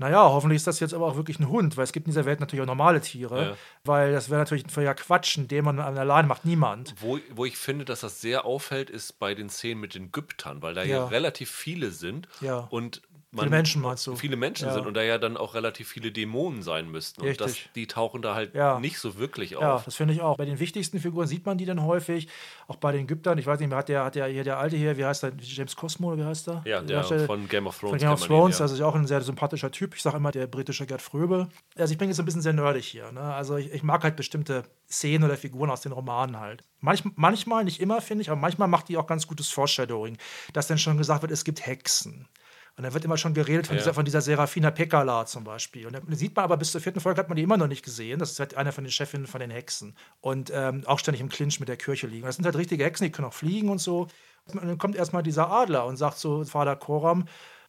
naja, hoffentlich ist das jetzt aber auch wirklich ein Hund, weil es gibt in dieser Welt natürlich auch normale Tiere, Ja. weil das wäre natürlich völliger Quatsch, den man an der Leine macht, niemand. Wo, wo ich finde, dass das sehr auffällt, ist bei den Szenen mit den Gyptern, weil da ja, Ja. relativ viele sind Ja. und man, Viele Menschen meinst du? Viele Menschen Ja. sind und da ja dann auch relativ viele Dämonen sein müssten. Und das, Richtig. die tauchen da halt Ja. nicht so wirklich Ja, auf. das finde ich auch. Bei den wichtigsten Figuren sieht man die dann häufig. Auch bei den Ägyptern. Ich weiß nicht, hat der, hat der hier der alte hier, wie heißt der? James Cosmo, oder wie heißt der? Ja, der Darsteller? von Game of Thrones. Von Game of man ihn, Thrones, ja. also ist ja auch ein sehr sympathischer Typ. Ich sage immer der britische Gerd Fröbe. Also ich bin jetzt ein bisschen sehr nerdig hier. Ne? Also ich, ich mag halt bestimmte Szenen oder Figuren aus den Romanen halt. Manch, manchmal, nicht immer, finde ich, aber manchmal macht die auch ganz gutes Foreshadowing, dass dann schon gesagt wird, es gibt Hexen. Und dann wird immer schon geredet von, Ja. dieser, von dieser Serafina Pekala zum Beispiel. Und dann sieht man aber bis zur vierten Folge hat man die immer noch nicht gesehen. Das ist halt einer von den Chefinnen von den Hexen. Und ähm, auch ständig im Clinch mit der Kirche liegen. Das sind halt richtige Hexen, die können auch fliegen und so. Und dann kommt erstmal dieser Adler und sagt so, Vater Koram,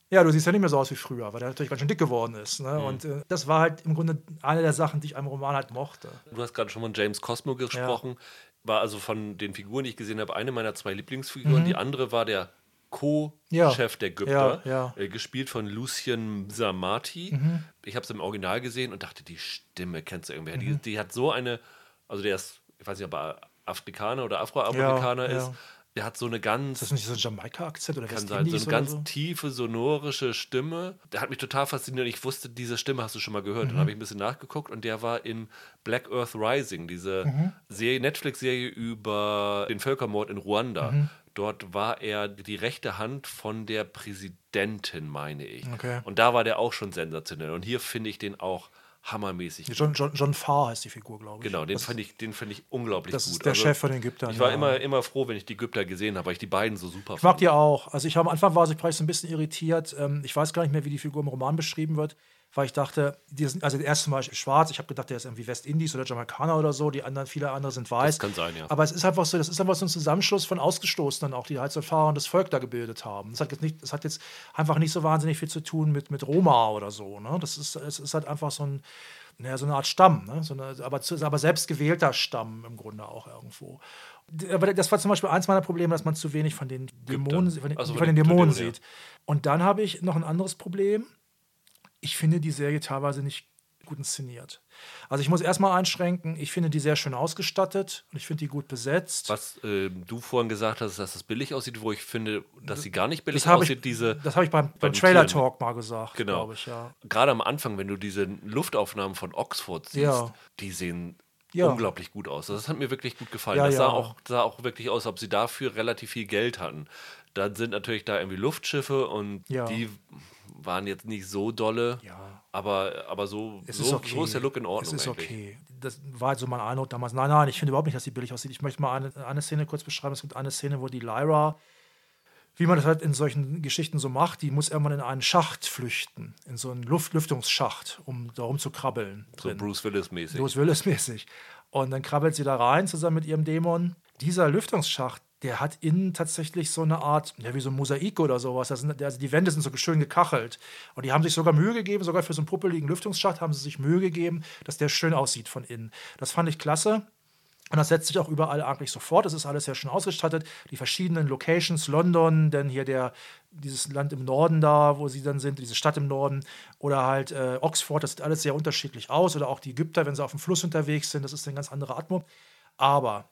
ja, du siehst ja nicht mehr so aus wie früher, weil der natürlich ganz schön dick geworden ist. Ne? Und äh, das war halt im Grunde eine der Sachen, die ich am Roman halt mochte. Du hast gerade schon von James Cosmo gesprochen. War also von den Figuren, die ich gesehen habe, eine meiner zwei Lieblingsfiguren. Die andere war der Co-Chef Mhm. Ja. der Ägypter, Ja, Mhm. ja. Äh, gespielt von Lucien Samati. Ich habe es im Original gesehen und dachte, die Stimme kennst du irgendwer. Mhm. Die, die hat so eine, also der ist, ich weiß nicht, ob er Afrikaner oder Afroamerikaner ist. Der hat so eine ganz Ist das nicht so ein Jamaika-Akzent oder kann sein, so eine ganz so? tiefe, sonorische Stimme. Der hat mich total fasziniert. Ich wusste, diese Stimme hast du schon mal gehört. Mhm. Dann habe ich ein bisschen nachgeguckt und der war in Black Earth Rising, diese Mhm. Serie, Netflix-Serie über den Völkermord in Ruanda. Dort war er die rechte Hand von der Präsidentin, meine ich. Okay. Und da war der auch schon sensationell. Und hier finde ich den auch hammermäßig. John, John, John Farr heißt die Figur, glaube ich. Genau, den fand ich, den fand ich unglaublich das gut. ist der Also, Chef von den Ägyptern. Ich war ja. immer, immer froh, wenn ich die Ägypter gesehen habe, weil ich die beiden so super Ich mag die auch. Also ich habe am Anfang war ich vielleicht so ein bisschen irritiert. Ähm, Ich weiß gar nicht mehr, wie die Figur im Roman beschrieben wird, weil ich dachte, die sind, also der erste zum Beispiel schwarz. Ich habe gedacht, der ist irgendwie Westindies oder Jamaikaner oder so. Die anderen, viele andere sind weiß. Das kann sein, ja. Aber es ist einfach so, das ist einfach so ein Zusammenschluss von Ausgestoßenen auch, die halt so fahrendes Volk da gebildet haben. Das hat jetzt nicht, das hat jetzt einfach nicht so wahnsinnig viel zu tun mit, mit Roma oder so. Ne? Das ist, es ist halt einfach so ein, naja, so eine Art Stamm, ne? so eine, aber, aber selbst gewählter Stamm im Grunde auch irgendwo. Aber das war zum Beispiel eins meiner Probleme, dass man zu wenig von den Dämonen, von den, Also von den Dämonen sieht. Und dann habe ich noch ein anderes Problem. Ich finde die Serie teilweise nicht gut inszeniert. Also ich muss erstmal einschränken, ich finde die sehr schön ausgestattet und ich finde die gut besetzt. Was äh, du vorhin gesagt hast, dass es billig aussieht, wo ich finde, dass sie gar nicht billig das aussieht, ich, diese. das habe ich beim, beim beim Trailer. Talk mal gesagt, Genau. glaube ich, ja. Gerade am Anfang, wenn du diese Luftaufnahmen von Oxford siehst, Ja. die sehen Ja. unglaublich gut aus. Also Das hat mir wirklich gut gefallen. Ja, das sah, ja. auch, sah auch wirklich aus, als ob sie dafür relativ viel Geld hatten. Dann sind natürlich da irgendwie Luftschiffe und die waren jetzt nicht so dolle, Ja. aber, aber so, Es so, ist okay. so ist der Look in Ordnung. Es ist eigentlich. okay. Das war halt so mein Eindruck damals. Nein, nein, ich finde überhaupt nicht, dass die billig aussieht. Ich möchte mal eine, eine Szene kurz beschreiben. Es gibt eine Szene, wo die Lyra, wie man das halt in solchen Geschichten so macht, die muss irgendwann in einen Schacht flüchten, in so einen Luft Lüftungsschacht, um da rumzukrabbeln. So. Bruce Willis-mäßig. Bruce Willis-mäßig. Und dann krabbelt sie da rein zusammen mit ihrem Dämon. Dieser Lüftungsschacht, der hat innen tatsächlich so eine Art, ja, wie so ein Mosaik oder sowas. Das sind, also die Wände sind so schön gekachelt. Und die haben sich sogar Mühe gegeben, sogar für so einen puppeligen Lüftungsschacht haben sie sich Mühe gegeben, dass der schön aussieht von innen. Das fand ich klasse. Und das setzt sich auch überall eigentlich sofort. Es ist alles sehr schön ausgestattet. Die verschiedenen Locations, London, dann hier der, dieses Land im Norden da, wo sie dann sind, diese Stadt im Norden, oder halt äh, Oxford, das sieht alles sehr unterschiedlich aus. Oder auch die Ägypter, wenn sie auf dem Fluss unterwegs sind, das ist eine ganz andere Atmo. Aber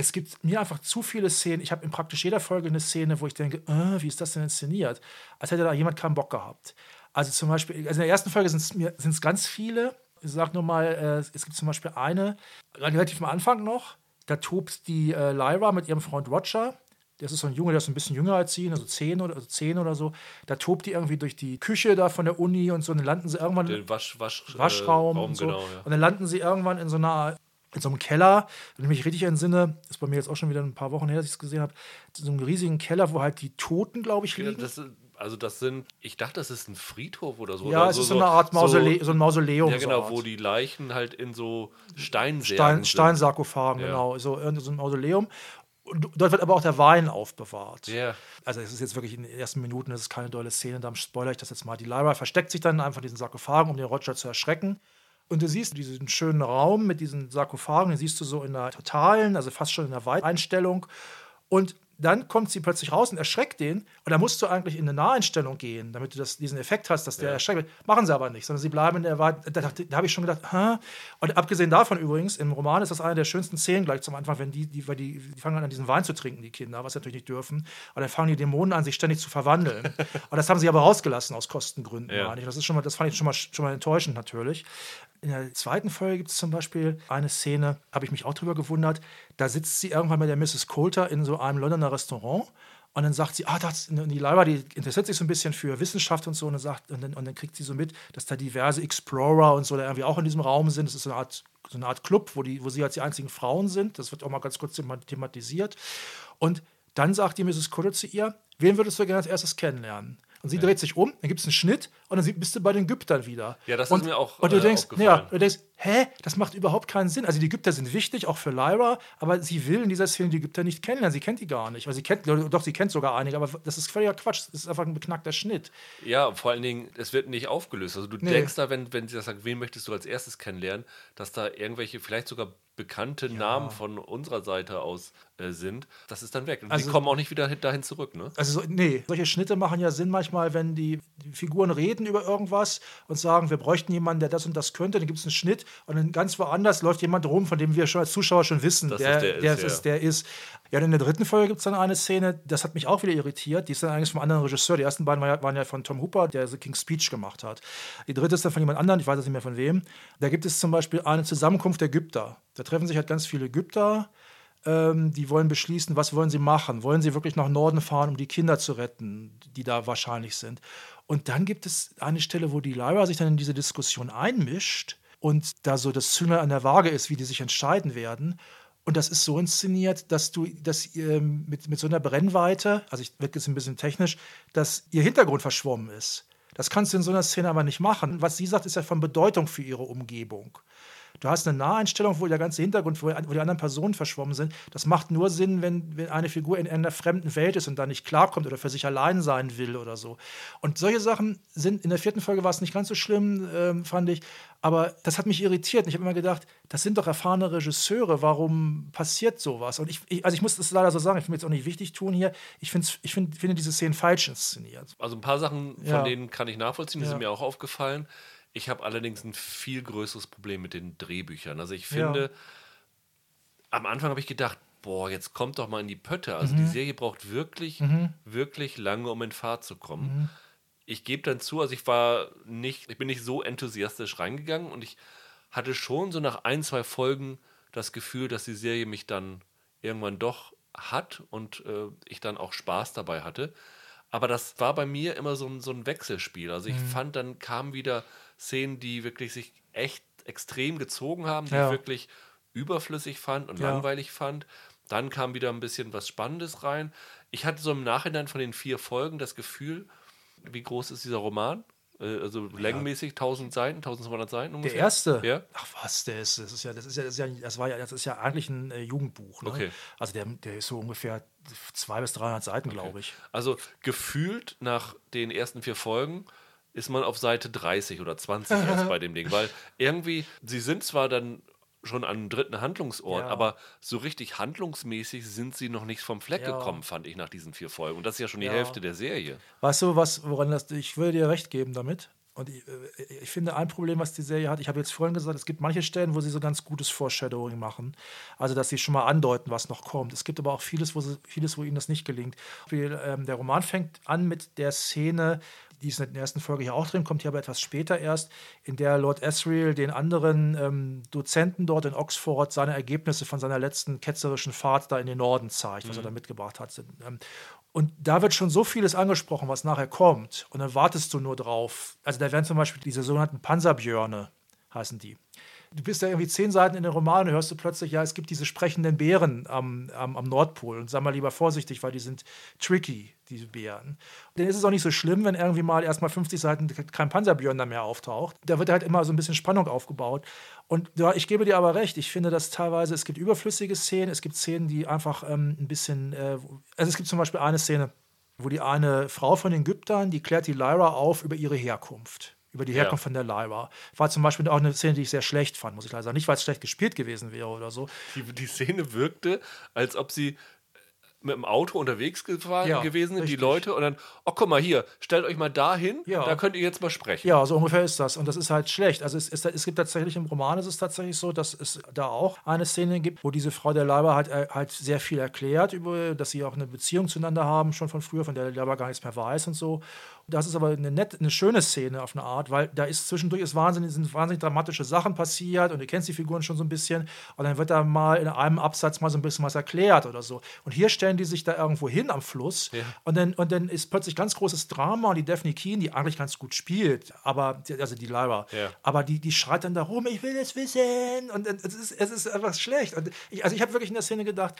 es gibt mir einfach zu viele Szenen. Ich habe in praktisch jeder Folge eine Szene, wo ich denke, äh, wie ist das denn inszeniert? Als hätte da jemand keinen Bock gehabt. Also zum Beispiel, also in der ersten Folge sind es ganz viele. Ich sag nur mal, äh, es gibt zum Beispiel eine, relativ am Anfang noch, da tobt die äh, Lyra mit ihrem Freund Roger. Das ist so ein Junge, der ist ein bisschen jünger als sie, also zehn oder, also zehn oder so. Da tobt die irgendwie durch die Küche da von der Uni und so. Und dann landen sie irgendwann Den Wasch, Wasch, Waschraum äh, und so. genau, ja. Und dann landen sie irgendwann in so einer in so einem Keller, wenn ich mich richtig entsinne, ist bei mir jetzt auch schon wieder ein paar Wochen her, dass ich es gesehen habe, in so einem riesigen Keller, wo halt die Toten, glaube ich, liegen. das, also das sind, ich dachte, das ist ein Friedhof oder so. ja, oder es ist so eine Art Mausole so, ein Mausoleum. Ja, genau, so wo die Leichen halt in so Steinsärgen Stein. Steinsarkophagen, Ja. genau, so, irgend so ein Mausoleum. Und dort wird aber auch der Wein aufbewahrt. Ja, Also es ist jetzt wirklich in den ersten Minuten, das ist keine dolle Szene, da spoilere ich das jetzt mal. Die Lyra versteckt sich dann einfach in diesen Sarkophagen, um den Roger zu erschrecken. Und du siehst diesen schönen Raum mit diesen Sarkophagen, den siehst du so in der totalen, also fast schon in der Weiteinstellung. Und dann kommt sie plötzlich raus und erschreckt den. Und da musst du eigentlich in eine Naheinstellung gehen, damit du das, diesen Effekt hast, dass der erschreckt wird. Machen sie aber nicht, sondern sie bleiben in der Weit. Da, da habe ich schon gedacht, hä? Und abgesehen davon übrigens, im Roman ist das eine der schönsten Szenen gleich zum Anfang, wenn die, die, weil die, die fangen an, diesen Wein zu trinken, die Kinder, was sie natürlich nicht dürfen. Und dann fangen die Dämonen an, sich ständig zu verwandeln. *laughs* und das haben sie aber rausgelassen aus Kostengründen. Ja. Das, ist schon mal, das fand ich schon mal, schon mal enttäuschend natürlich. In der zweiten Folge gibt es zum Beispiel eine Szene, habe ich mich auch drüber gewundert. Da sitzt sie irgendwann mit der Mrs. Coulter in so einem Londoner Restaurant und dann sagt sie, ah, das, und die Lyra, die interessiert sich so ein bisschen für Wissenschaft und so und dann, sagt, und dann, und dann kriegt sie so mit, dass da diverse Explorer und so da irgendwie auch in diesem Raum sind. Das ist so eine Art, so eine Art Club, wo, die, wo sie als die einzigen Frauen sind. Das wird auch mal ganz kurz thema- thematisiert. Und dann sagt die Mrs. Coulter zu ihr, wen würdest du gerne als erstes kennenlernen? Und sie dreht sich um, dann gibt es einen Schnitt und dann bist du bei den Ägyptern wieder. Ja, das ist und, mir auch, Und du äh, denkst, ja, du denkst, hä, das macht überhaupt keinen Sinn. Also die Ägypter sind wichtig, auch für Lyra, aber sie will in dieser Szene die Ägypter nicht kennenlernen. Sie kennt die gar nicht. Weil sie kennt, doch, sie kennt sogar einige, aber das ist völliger Quatsch. Das ist einfach ein beknackter Schnitt. ja, vor allen Dingen, es wird nicht aufgelöst. Also du Nee. denkst da, wenn, wenn sie das sagt, wen möchtest du als erstes kennenlernen, dass da irgendwelche, vielleicht sogar bekannte Namen von unserer Seite aus äh, sind. Das ist dann weg. Und Also- die kommen auch nicht wieder hin- dahin zurück, ne? Also, so, nee, solche Schnitte machen ja Sinn manchmal, wenn die, die Figuren reden über irgendwas und sagen, wir bräuchten jemanden, der das und das könnte. Dann gibt es einen Schnitt und dann ganz woanders läuft jemand rum, von dem wir schon als Zuschauer schon wissen, Dass der, das der ist, der, ja. ist, der ist. Ja, und in der dritten Folge gibt es dann eine Szene, das hat mich auch wieder irritiert. Die ist dann eigentlich vom anderen Regisseur. Die ersten beiden waren ja, waren ja von Tom Hooper, der The King's Speech gemacht hat. Die dritte ist dann von jemand anderem, ich weiß jetzt nicht mehr von wem. Da gibt es zum Beispiel eine Zusammenkunft der Ägypter. Da treffen sich halt ganz viele Ägypter Ähm, die wollen beschließen, was wollen sie machen? Wollen sie wirklich nach Norden fahren, um die Kinder zu retten, die da wahrscheinlich sind? Und dann gibt es eine Stelle, wo die Lyra sich dann in diese Diskussion einmischt und da so das Zünglein an der Waage ist, wie die sich entscheiden werden. Und das ist so inszeniert, dass du dass ihr mit, mit so einer Brennweite, also ich wirke jetzt ein bisschen technisch, dass ihr Hintergrund verschwommen ist. Das kannst du in so einer Szene aber nicht machen. Was sie sagt, ist ja von Bedeutung für ihre Umgebung. Du hast eine Naheinstellung, wo der ganze Hintergrund, wo, die anderen Personen verschwommen sind. Das macht nur Sinn, wenn, wenn eine Figur in einer fremden Welt ist und da nicht klarkommt oder für sich allein sein will oder so. Und solche Sachen sind, in der vierten Folge war es nicht ganz so schlimm, ähm, fand ich. Aber das hat mich irritiert. Ich habe immer gedacht, das sind doch erfahrene Regisseure, warum passiert sowas? Und ich, ich also ich muss das leider so sagen, ich will mir jetzt auch nicht wichtig tun hier. Ich, ich find, finde diese Szenen falsch inszeniert. Also ein paar Sachen von ja. denen kann ich nachvollziehen, die ja. sind mir auch aufgefallen. Ich habe allerdings ein viel größeres Problem mit den Drehbüchern. Also ich finde, ja. am Anfang habe ich gedacht, boah, jetzt kommt doch mal in die Pötte. Also mhm. die Serie braucht wirklich, mhm. wirklich lange, um in Fahrt zu kommen. Mhm. Ich gebe dann zu, also ich war nicht, ich bin nicht so enthusiastisch reingegangen und ich hatte schon so nach ein, zwei Folgen das Gefühl, dass die Serie mich dann irgendwann doch hat und äh, ich dann auch Spaß dabei hatte. Aber das war bei mir immer so ein, so ein Wechselspiel. Also ich mhm. fand, dann kamen wieder Szenen, die wirklich sich echt extrem gezogen haben, die ja. ich wirklich überflüssig fand und ja. langweilig fand. Dann kam wieder ein bisschen was Spannendes rein. Ich hatte so im Nachhinein von den vier Folgen das Gefühl, wie groß ist dieser Roman? Äh, also längenmäßig 1000 Seiten, 1200 Seiten ungefähr. Der erste? Ja. Ach was, der ist, das ist ja, das ist ja, das ist ja, das war ja, das ist ja eigentlich ein äh, Jugendbuch. Ne? Okay. Also der, der ist so ungefähr 200 bis 300 Seiten, okay. glaube ich. Also gefühlt nach den ersten vier Folgen ist man auf Seite 30 oder 20 *laughs* erst bei dem Ding. Weil irgendwie, sie sind zwar dann schon an einem dritten Handlungsort, ja. aber so richtig handlungsmäßig sind sie noch nicht vom Fleck ja. gekommen, fand ich nach diesen vier Folgen. Und das ist ja schon die ja. Hälfte der Serie. Weißt du, was, woran das, ich würde dir recht geben damit. Und ich, äh, ich, finde, ein Problem, was die Serie hat, ich habe jetzt vorhin gesagt, es gibt manche Stellen, wo sie so ganz gutes Foreshadowing machen. Also, dass sie schon mal andeuten, was noch kommt. Es gibt aber auch vieles, wo, sie, vieles, wo ihnen das nicht gelingt. Ähm, der Roman fängt an mit der Szene, die ist in der ersten Folge hier auch drin, kommt hier aber etwas später erst, in der Lord Asriel den anderen ähm, Dozenten dort in Oxford seine Ergebnisse von seiner letzten ketzerischen Fahrt da in den Norden zeigt, was mhm. er da mitgebracht hat. Ähm, und da wird schon so vieles angesprochen, was nachher kommt. Und dann wartest du nur drauf. Also da werden zum Beispiel diese sogenannten Panzerbjörne, heißen die du bist ja irgendwie zehn Seiten in den Roman und hörst du plötzlich, ja, es gibt diese sprechenden Bären am, am, am Nordpol. Und sag mal lieber vorsichtig, weil die sind tricky, diese Bären. Dann ist es auch nicht so schlimm, wenn irgendwie mal erstmal 50 Seiten kein Panzerbjörn da mehr auftaucht. Da wird halt immer so ein bisschen Spannung aufgebaut. Und ja, ich gebe dir aber recht, ich finde, dass teilweise, es gibt überflüssige Szenen, es gibt Szenen, die einfach ähm, ein bisschen, äh, also es gibt zum Beispiel eine Szene, wo die eine Frau von den Ägyptern, die klärt die Lyra auf über ihre Herkunft über die Herkunft ja. von der Lyra. War zum Beispiel auch eine Szene, die ich sehr schlecht fand, muss ich leider sagen. Nicht, weil es schlecht gespielt gewesen wäre oder so. Die, die Szene wirkte, als ob sie mit dem Auto unterwegs gefahren ja, gewesen sind, die Leute, und dann, oh, guck mal hier, stellt euch mal da hin, ja. da könnt ihr jetzt mal sprechen. Ja, so ungefähr ist das. Und das ist halt schlecht. Also es, ist, es gibt tatsächlich im Roman ist es tatsächlich so, dass es da auch eine Szene gibt, wo diese Frau der Leiber halt, äh, halt sehr viel erklärt, über, dass sie auch eine Beziehung zueinander haben, schon von früher, von der der Leiber gar nichts mehr weiß und so. Das ist aber eine nette, eine schöne Szene auf eine Art, weil da ist zwischendurch ist wahnsinnig, sind wahnsinnig dramatische Sachen passiert und du kennst die Figuren schon so ein bisschen und dann wird da mal in einem Absatz mal so ein bisschen was erklärt oder so. Und hier stellen die sich da irgendwo hin am Fluss ja. und, dann, und dann ist plötzlich ganz großes Drama und die Daphne Keen, die eigentlich ganz gut spielt, aber also die Lyra, ja. aber die, die schreit dann da rum, ich will es wissen und es ist, es ist einfach schlecht. Und ich, also ich habe wirklich in der Szene gedacht,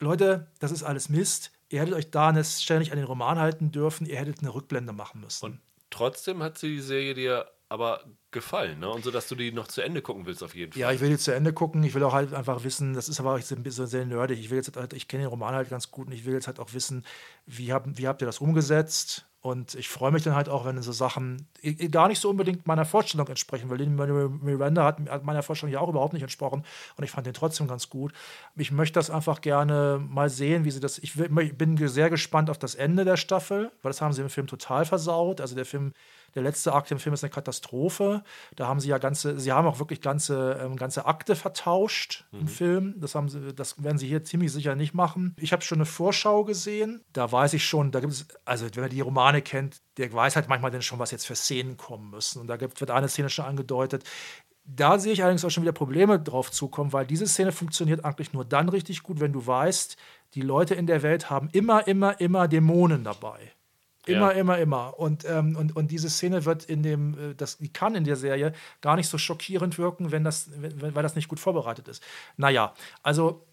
Leute, das ist alles Mist ihr hättet euch da ständig an den Roman halten dürfen, ihr hättet eine Rückblende machen müssen. Und trotzdem hat sie die Serie dir aber gefallen, ne? Und so, dass du die noch zu Ende gucken willst, auf jeden Fall. Ja, ich will die zu Ende gucken. Ich will auch halt einfach wissen, das ist aber auch ein bisschen sehr nerdig. Ich will jetzt halt, ich kenne den Roman halt ganz gut und ich will jetzt halt auch wissen, wie, hab, wie habt ihr das umgesetzt? Und ich freue mich dann halt auch, wenn so Sachen gar nicht so unbedingt meiner Vorstellung entsprechen, weil Miranda hat meiner Vorstellung ja auch überhaupt nicht entsprochen und ich fand den trotzdem ganz gut. Ich möchte das einfach gerne mal sehen, wie sie das. Ich bin sehr gespannt auf das Ende der Staffel, weil das haben sie im Film total versaut. Also der Film der letzte Akt im Film ist eine Katastrophe. Da haben sie ja ganze, sie haben auch wirklich ganze, ähm, ganze Akte vertauscht mhm. im Film. Das, haben sie, das werden sie hier ziemlich sicher nicht machen. Ich habe schon eine Vorschau gesehen. Da weiß ich schon, da gibt es, also wenn man die Romane kennt, der weiß halt manchmal dann schon, was jetzt für Szenen kommen müssen. Und da gibt, wird eine Szene schon angedeutet Da sehe ich allerdings auch schon wieder Probleme drauf zukommen, weil diese Szene funktioniert eigentlich nur dann richtig gut, wenn du weißt, die Leute in der Welt haben immer, immer, immer Dämonen dabei. Immer, ja. immer, immer. Und, ähm, und, und diese Szene wird in dem, äh, das, die kann in der Serie gar nicht so schockierend wirken, wenn das, wenn, weil das nicht gut vorbereitet ist. Naja, also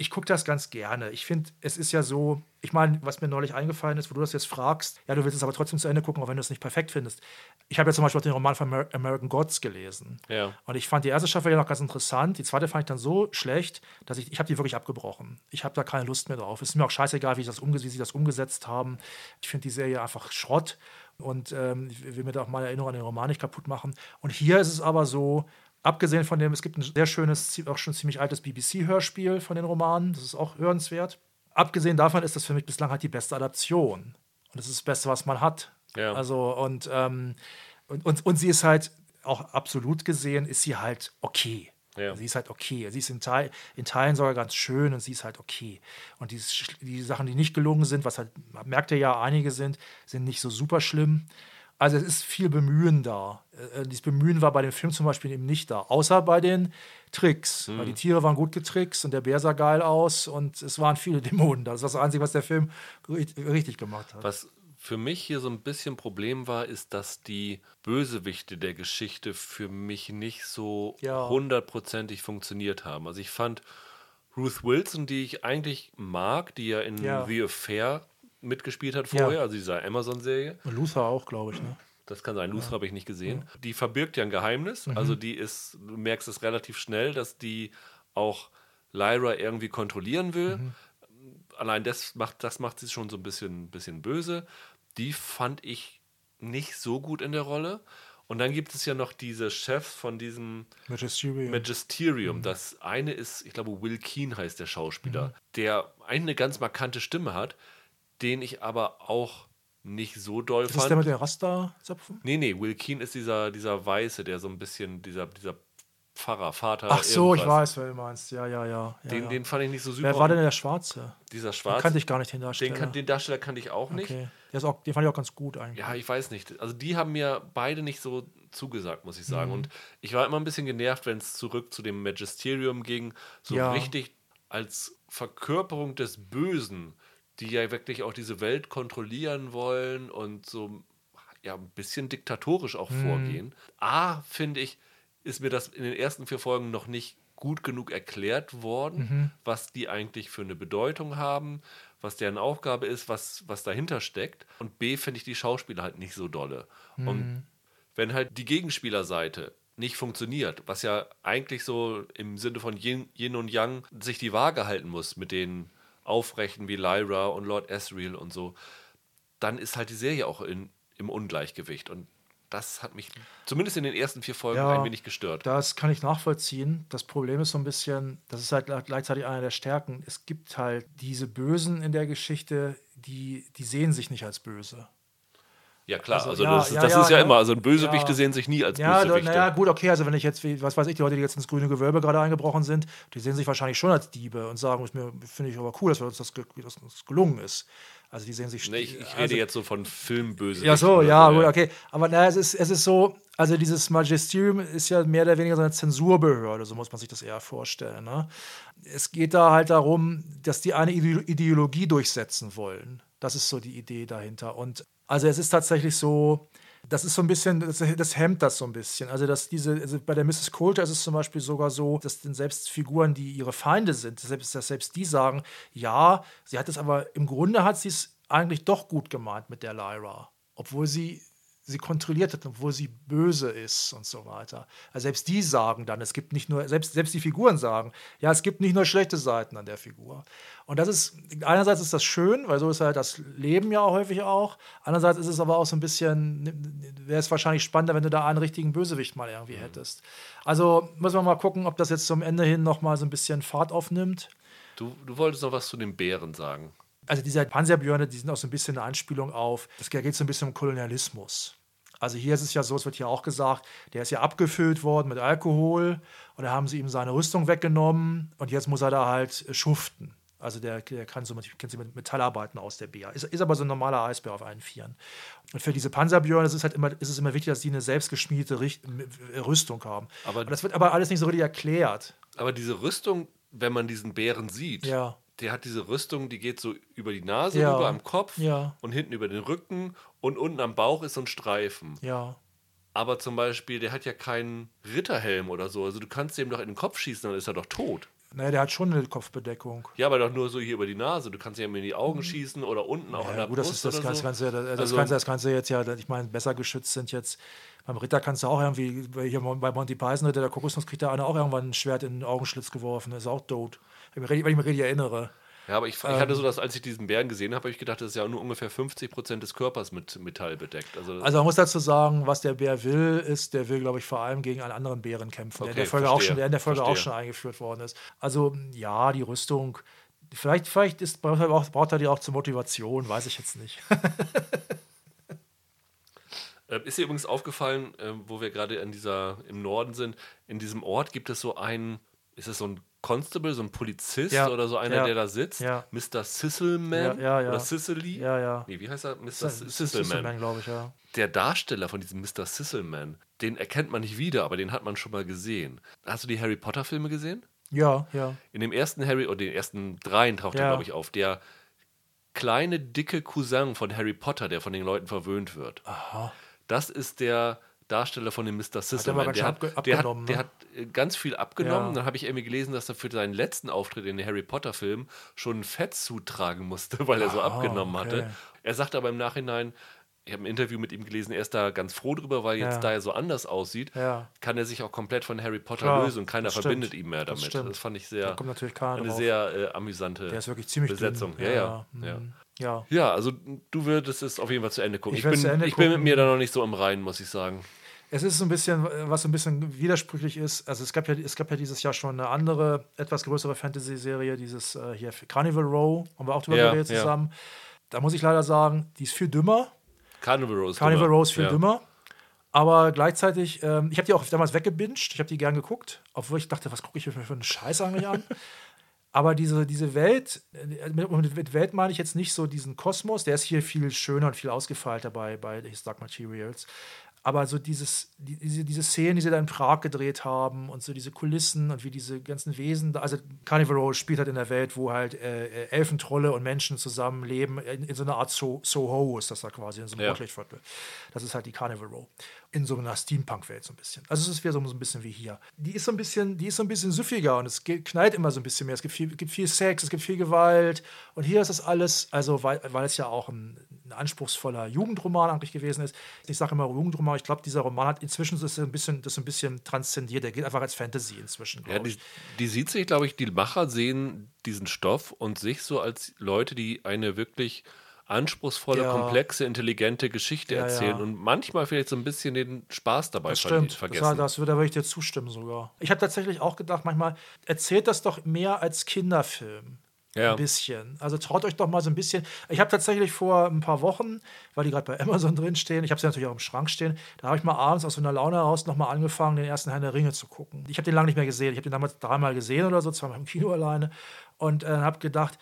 ich gucke das ganz gerne. Ich finde, es ist ja so, ich meine, was mir neulich eingefallen ist, wo du das jetzt fragst, ja, du willst es aber trotzdem zu Ende gucken, auch wenn du es nicht perfekt findest. Ich habe ja zum Beispiel auch den Roman von Amer American Gods gelesen. Ja. Und ich fand die erste Staffel ja noch ganz interessant. Die zweite fand ich dann so schlecht, dass ich, ich habe die wirklich abgebrochen. Ich habe da keine Lust mehr drauf. Es ist mir auch scheißegal, wie, ich das wie sie das umgesetzt haben. Ich finde die Serie einfach Schrott und ähm, will mir da auch meine Erinnerung an den Roman nicht kaputt machen. Und hier ist es aber so, Abgesehen von dem, es gibt ein sehr schönes, auch schon ziemlich altes BBC-Hörspiel von den Romanen, das ist auch hörenswert. Abgesehen davon ist das für mich bislang halt die beste Adaption. Und das ist das Beste, was man hat. Ja. Also, und, ähm, und, und, und sie ist halt, auch absolut gesehen, ist sie halt okay. Ja. Sie ist halt okay. Sie ist in, Teil, in Teilen sogar ganz schön und sie ist halt okay. Und die, die Sachen, die nicht gelungen sind, was halt, merkt ihr ja, einige sind, sind nicht so super schlimm. Also es ist viel Bemühen da. Äh, dieses Bemühen war bei dem Film zum Beispiel eben nicht da, außer bei den Tricks. Mhm. Weil die Tiere waren gut getrickst und der Bär sah geil aus und es waren viele *laughs* Dämonen da. Das ist das Einzige, was der Film richtig gemacht hat. Was für mich hier so ein bisschen Problem war, ist, dass die Bösewichte der Geschichte für mich nicht so hundertprozentig ja. funktioniert haben. Also ich fand Ruth Wilson, die ich eigentlich mag, die ja in ja. The Affair mitgespielt hat vorher, ja. also dieser Amazon-Serie. Luther auch, glaube ich, ne? Das kann sein. Luther ja. habe ich nicht gesehen. Ja. Die verbirgt ja ein Geheimnis. Mhm. Also die ist, du merkst es relativ schnell, dass die auch Lyra irgendwie kontrollieren will. Mhm. Allein das macht, das macht sie schon so ein bisschen, bisschen böse. Die fand ich nicht so gut in der Rolle. Und dann gibt es ja noch diese Chefs von diesem Magisterium. Magisterium. Mhm. Das eine ist, ich glaube, Will Keen heißt der Schauspieler, mhm. der eine ganz markante Stimme hat den ich aber auch nicht so doll ist fand. Ist der mit den Rasta-Zöpfen? Nee, nee, Will Keen ist dieser, dieser Weiße, der so ein bisschen, dieser, dieser Pfarrer, Vater. Ach so, irgendwas. ich weiß, wer du meinst. Ja, ja, ja. ja den, ja. den fand ich nicht so super. Wer war denn der Schwarze? Dieser Schwarze. Den kannte ich gar nicht, den Darsteller. Den, kann, den Darsteller kannte ich auch nicht. Okay. Auch, den fand ich auch ganz gut eigentlich. Ja, ich weiß nicht. Also die haben mir beide nicht so zugesagt, muss ich sagen. Mhm. Und ich war immer ein bisschen genervt, wenn es zurück zu dem Magisterium ging. So ja. richtig als Verkörperung des Bösen die ja wirklich auch diese Welt kontrollieren wollen und so ja, ein bisschen diktatorisch auch mhm. vorgehen. A, finde ich, ist mir das in den ersten vier Folgen noch nicht gut genug erklärt worden, mhm. was die eigentlich für eine Bedeutung haben, was deren Aufgabe ist, was, was dahinter steckt. Und B, finde ich die Schauspieler halt nicht so dolle. Mhm. Und wenn halt die Gegenspielerseite nicht funktioniert, was ja eigentlich so im Sinne von Yin, Yin und Yang sich die Waage halten muss mit den Aufrechten wie Lyra und Lord Asriel und so, dann ist halt die Serie auch in, im Ungleichgewicht. Und das hat mich zumindest in den ersten vier Folgen ja, ein wenig gestört. Das kann ich nachvollziehen. Das Problem ist so ein bisschen, das ist halt gleichzeitig einer der Stärken. Es gibt halt diese Bösen in der Geschichte, die, die sehen sich nicht als böse. Ja, klar, also, also ja, das, ja, das ja, ist ja immer, also Bösewichte sehen sich nie als ja, Bösewichte. Naja, gut, okay, also wenn ich jetzt, was weiß ich, die Leute, die jetzt ins grüne Gewölbe gerade eingebrochen sind, die sehen sich wahrscheinlich schon als Diebe und sagen, finde ich aber cool, dass uns das, dass uns gelungen ist. Also die sehen sich. Nee, ich, ich rede also, jetzt so von Filmbösewichten. Ja, so, ja, gut, okay. Aber naja, es ist, es ist so, also dieses Magisterium ist ja mehr oder weniger so eine Zensurbehörde, so muss man sich das eher vorstellen. Ne? Es geht da halt darum, dass die eine Ideologie durchsetzen wollen. Das ist so die Idee dahinter. Und also es ist tatsächlich so, das ist so ein bisschen, das, das hemmt das so ein bisschen. Also, dass diese, also bei der Mrs. Coulter ist es zum Beispiel sogar so, dass denn selbst Figuren, die ihre Feinde sind, selbst, dass selbst die sagen, ja, sie hat es aber, im Grunde hat sie es eigentlich doch gut gemeint mit der Lyra. Obwohl sie sie kontrolliert hat, obwohl sie böse ist und so weiter. Also selbst die sagen dann, es gibt nicht nur, selbst, selbst die Figuren sagen, ja, es gibt nicht nur schlechte Seiten an der Figur. Und das ist, einerseits ist das schön, weil so ist halt das Leben ja häufig auch. Andererseits ist es aber auch so ein bisschen, wäre es wahrscheinlich spannender, wenn du da einen richtigen Bösewicht mal irgendwie mhm. hättest. Also müssen wir mal gucken, ob das jetzt zum Ende hin noch mal so ein bisschen Fahrt aufnimmt. Du, du wolltest noch was zu den Bären sagen. Also diese Panzerbjörne, die sind auch so ein bisschen eine Anspielung auf, es geht so ein bisschen um Kolonialismus. Also hier ist es ja so, es wird hier auch gesagt, der ist ja abgefüllt worden mit Alkohol und da haben sie ihm seine Rüstung weggenommen und jetzt muss er da halt schuften. Also der, der kann so mit, kennt sich mit Metallarbeiten aus, der Bär. Ist, ist aber so ein normaler Eisbär auf allen Vieren. Und für diese Panzerbjörn ist es halt immer, ist es immer wichtig, dass die eine selbstgeschmiedete Richt Rüstung haben. Aber das wird aber alles nicht so richtig erklärt. Aber diese Rüstung, wenn man diesen Bären sieht, ja. Der hat diese Rüstung, die geht so über die Nase Ja. rüber am Kopf Ja. und hinten über den Rücken und unten am Bauch ist so ein Streifen. Ja. Aber zum Beispiel, der hat ja keinen Ritterhelm oder so. Also du kannst dem doch in den Kopf schießen, dann ist er doch tot. Naja, der hat schon eine Kopfbedeckung. Ja, aber doch nur so hier über die Nase. Du kannst ihm in die Augen schießen oder unten auch an Ja, der gut, das Brust ist das oder Ganze, so. Ganze, das, Also- Ganze, das Ganze jetzt ja, ich meine, besser geschützt sind jetzt. Beim Ritter kannst du auch irgendwie, hier bei Monty Python, der Kokosnuss kriegt der eine auch irgendwann ein Schwert in den Augenschlitz geworfen, ist auch tot. Wenn ich mich richtig erinnere. Ja, aber ich, ich Ähm. hatte so, dass als ich diesen Bären gesehen habe, habe ich gedacht, das ist ja nur ungefähr 50 Prozent des Körpers mit Metall bedeckt. Also, Also man muss dazu sagen, was der Bär will, ist, der will, glaube ich, vor allem gegen einen anderen Bären kämpfen, der in Okay, der Folge, auch schon, der in der Folge auch verstehe. schon eingeführt worden ist. Also ja, die Rüstung, vielleicht, vielleicht ist, braucht, er auch, die auch zur Motivation, weiß ich jetzt nicht. *laughs* Äh, Ist dir übrigens aufgefallen, äh, wo wir gerade in dieser im Norden sind, in diesem Ort gibt es so einen, ist es so ein Constable, so ein Polizist Ja, oder so einer, ja, der da sitzt? ja. Mr. Sisselman Ja, ja, ja. oder Sicily? Ja, ja. Nee, wie heißt er? Mr. Sisselman. Glaube ich, ja. Der Darsteller von diesem Mr. Sisselman, den erkennt man nicht wieder, aber den hat man schon mal gesehen. Hast du die Harry Potter Filme gesehen? Ja, ja. In dem ersten Harry, oder den ersten dreien taucht er, glaube ich, auf. Der kleine, dicke Cousin von Harry Potter, der von den Leuten verwöhnt wird. Aha. Das ist der Darsteller von dem Mr. ganz Der schön hat, der, abgenommen, hat, der ne? hat äh, ganz viel abgenommen. Ja. Dann habe ich irgendwie gelesen, dass er für seinen letzten Auftritt in den Harry Potter-Film schon einen Fettsuit tragen musste, *laughs* weil er so Ah, abgenommen okay. hatte. Er sagt aber im Nachhinein, ich habe ein Interview mit ihm gelesen, er ist da ganz froh drüber, weil jetzt, Ja. da er so anders aussieht, Ja. kann er sich auch komplett von Harry Potter Klar, lösen und keiner das verbindet ihn mehr Das damit. stimmt. Das fand ich sehr, kommt natürlich eine drauf. sehr äh, amüsante Der ist wirklich ziemlich Besetzung. Dünn. Ja, ja. ja. mhm. ja. Ja, also du würdest es auf jeden Fall zu Ende gucken. Ich Ich, bin, ich bin mit gucken. mir da noch nicht so im Reinen, muss ich sagen. Es ist ein bisschen, was so ein bisschen widersprüchlich ist. Also es gab ja, es gab ja dieses Jahr schon eine andere, etwas größere Fantasy-Serie, dieses äh, hier Carnival Row, haben wir auch drüber Ja, geredet ja. zusammen. Da muss ich leider sagen, die ist viel dümmer. Carnival Rose. Carnival dümmer. Row ist viel ja. dümmer. Aber gleichzeitig, ähm, ich habe die auch damals weggebinged, ich habe die gern geguckt, obwohl ich dachte, was gucke ich mir für einen Scheiß eigentlich an? *laughs* Aber diese, diese Welt, äh, mit, mit Welt meine ich jetzt nicht so diesen Kosmos, der ist hier viel schöner und viel ausgefeilter bei, bei His Dark Materials. Aber so dieses, die, diese, diese Szenen, die sie da in Prag gedreht haben und so diese Kulissen und wie diese ganzen Wesen, also Carnival Row spielt halt in der Welt, wo halt äh, äh, Elfentrolle und Menschen zusammenleben, in, in so einer Art so Soho ist das da quasi, in so einem Ja. Rotlichtviertel. Das ist halt die Carnival Row. In so einer Steampunk-Welt so ein bisschen. Also es ist wieder so, so ein bisschen wie hier. Die ist so ein bisschen, die ist so ein bisschen süffiger und es knallt immer so ein bisschen mehr. Es gibt viel, gibt viel Sex, es gibt viel Gewalt. Und hier ist das alles, also weil, weil es ja auch ein, ein anspruchsvoller Jugendroman eigentlich gewesen ist. Ich sage immer Jugendroman, ich glaube, dieser Roman hat inzwischen das ein bisschen, das ein bisschen transzendiert. Der geht einfach als Fantasy inzwischen, Ja, die, die sieht sich, glaube ich, die Macher sehen diesen Stoff und sich so als Leute, die eine wirklich anspruchsvolle, Ja. komplexe, intelligente Geschichte Ja, erzählen ja. und manchmal vielleicht so ein bisschen den Spaß dabei Das stimmt. Das, vergessen. war, das, da würde ich dir zustimmen sogar. Ich habe tatsächlich auch gedacht, manchmal erzählt das doch mehr als Kinderfilm. Ja. Ein bisschen. Also traut euch doch mal so ein bisschen. Ich habe tatsächlich vor ein paar Wochen, weil die gerade bei Amazon *laughs* drinstehen, ich habe sie natürlich auch im Schrank stehen, da habe ich mal abends aus so einer Laune heraus nochmal angefangen, den ersten Herrn der Ringe zu gucken. Ich habe den lange nicht mehr gesehen. Ich habe den damals dreimal gesehen oder so, zweimal im Kino alleine. Und äh, habe gedacht,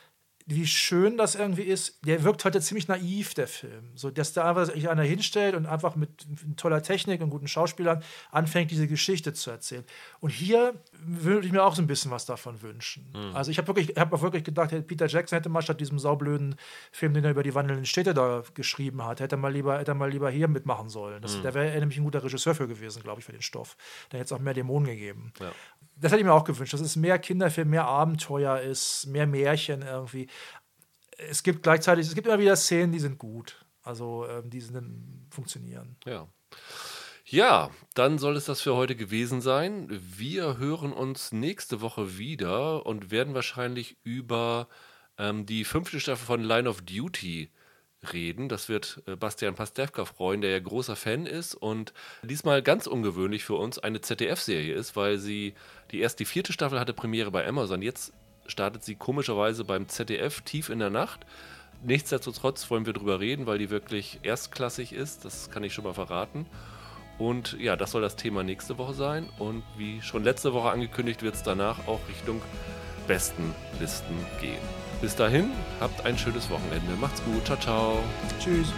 wie schön das irgendwie ist. Der wirkt heute ziemlich naiv, der Film. So, dass da einfach sich einer hinstellt und einfach mit, mit toller Technik und guten Schauspielern anfängt, diese Geschichte zu erzählen. Und hier würde ich mir auch so ein bisschen was davon wünschen. Also ich habe wirklich, ich hab auch wirklich gedacht, Peter Jackson hätte mal statt diesem saublöden Film, den er über die wandelnden Städte da geschrieben hat, hätte er mal lieber, hätte er mal lieber hier mitmachen sollen. Das, Da wäre er nämlich ein guter Regisseur für gewesen, glaube ich, für den Stoff. Da hätte es auch mehr Dämonen gegeben. Ja. Das hätte ich mir auch gewünscht, dass es mehr Kinderfilm, mehr Abenteuer ist, mehr Märchen irgendwie. Es gibt gleichzeitig, es gibt immer wieder Szenen, die sind gut. Also ähm, die sind, funktionieren. Ja. Ja, dann soll es das für heute gewesen sein. Wir hören uns nächste Woche wieder und werden wahrscheinlich über ähm, die fünfte Staffel von Line of Duty reden. Das wird äh, Bastian Pastewka freuen, der ja großer Fan ist und diesmal ganz ungewöhnlich für uns eine ZDF-Serie ist, weil sie die erst die vierte Staffel hatte Premiere bei Amazon. Jetzt startet sie komischerweise beim ZDF tief in der Nacht. Nichtsdestotrotz wollen wir drüber reden, weil die wirklich erstklassig ist. Das kann ich schon mal verraten. Und ja, das soll das Thema nächste Woche sein. Und wie schon letzte Woche angekündigt, wird es danach auch Richtung besten Listen gehen. Bis dahin, habt ein schönes Wochenende. Macht's gut. Ciao, ciao. Tschüss.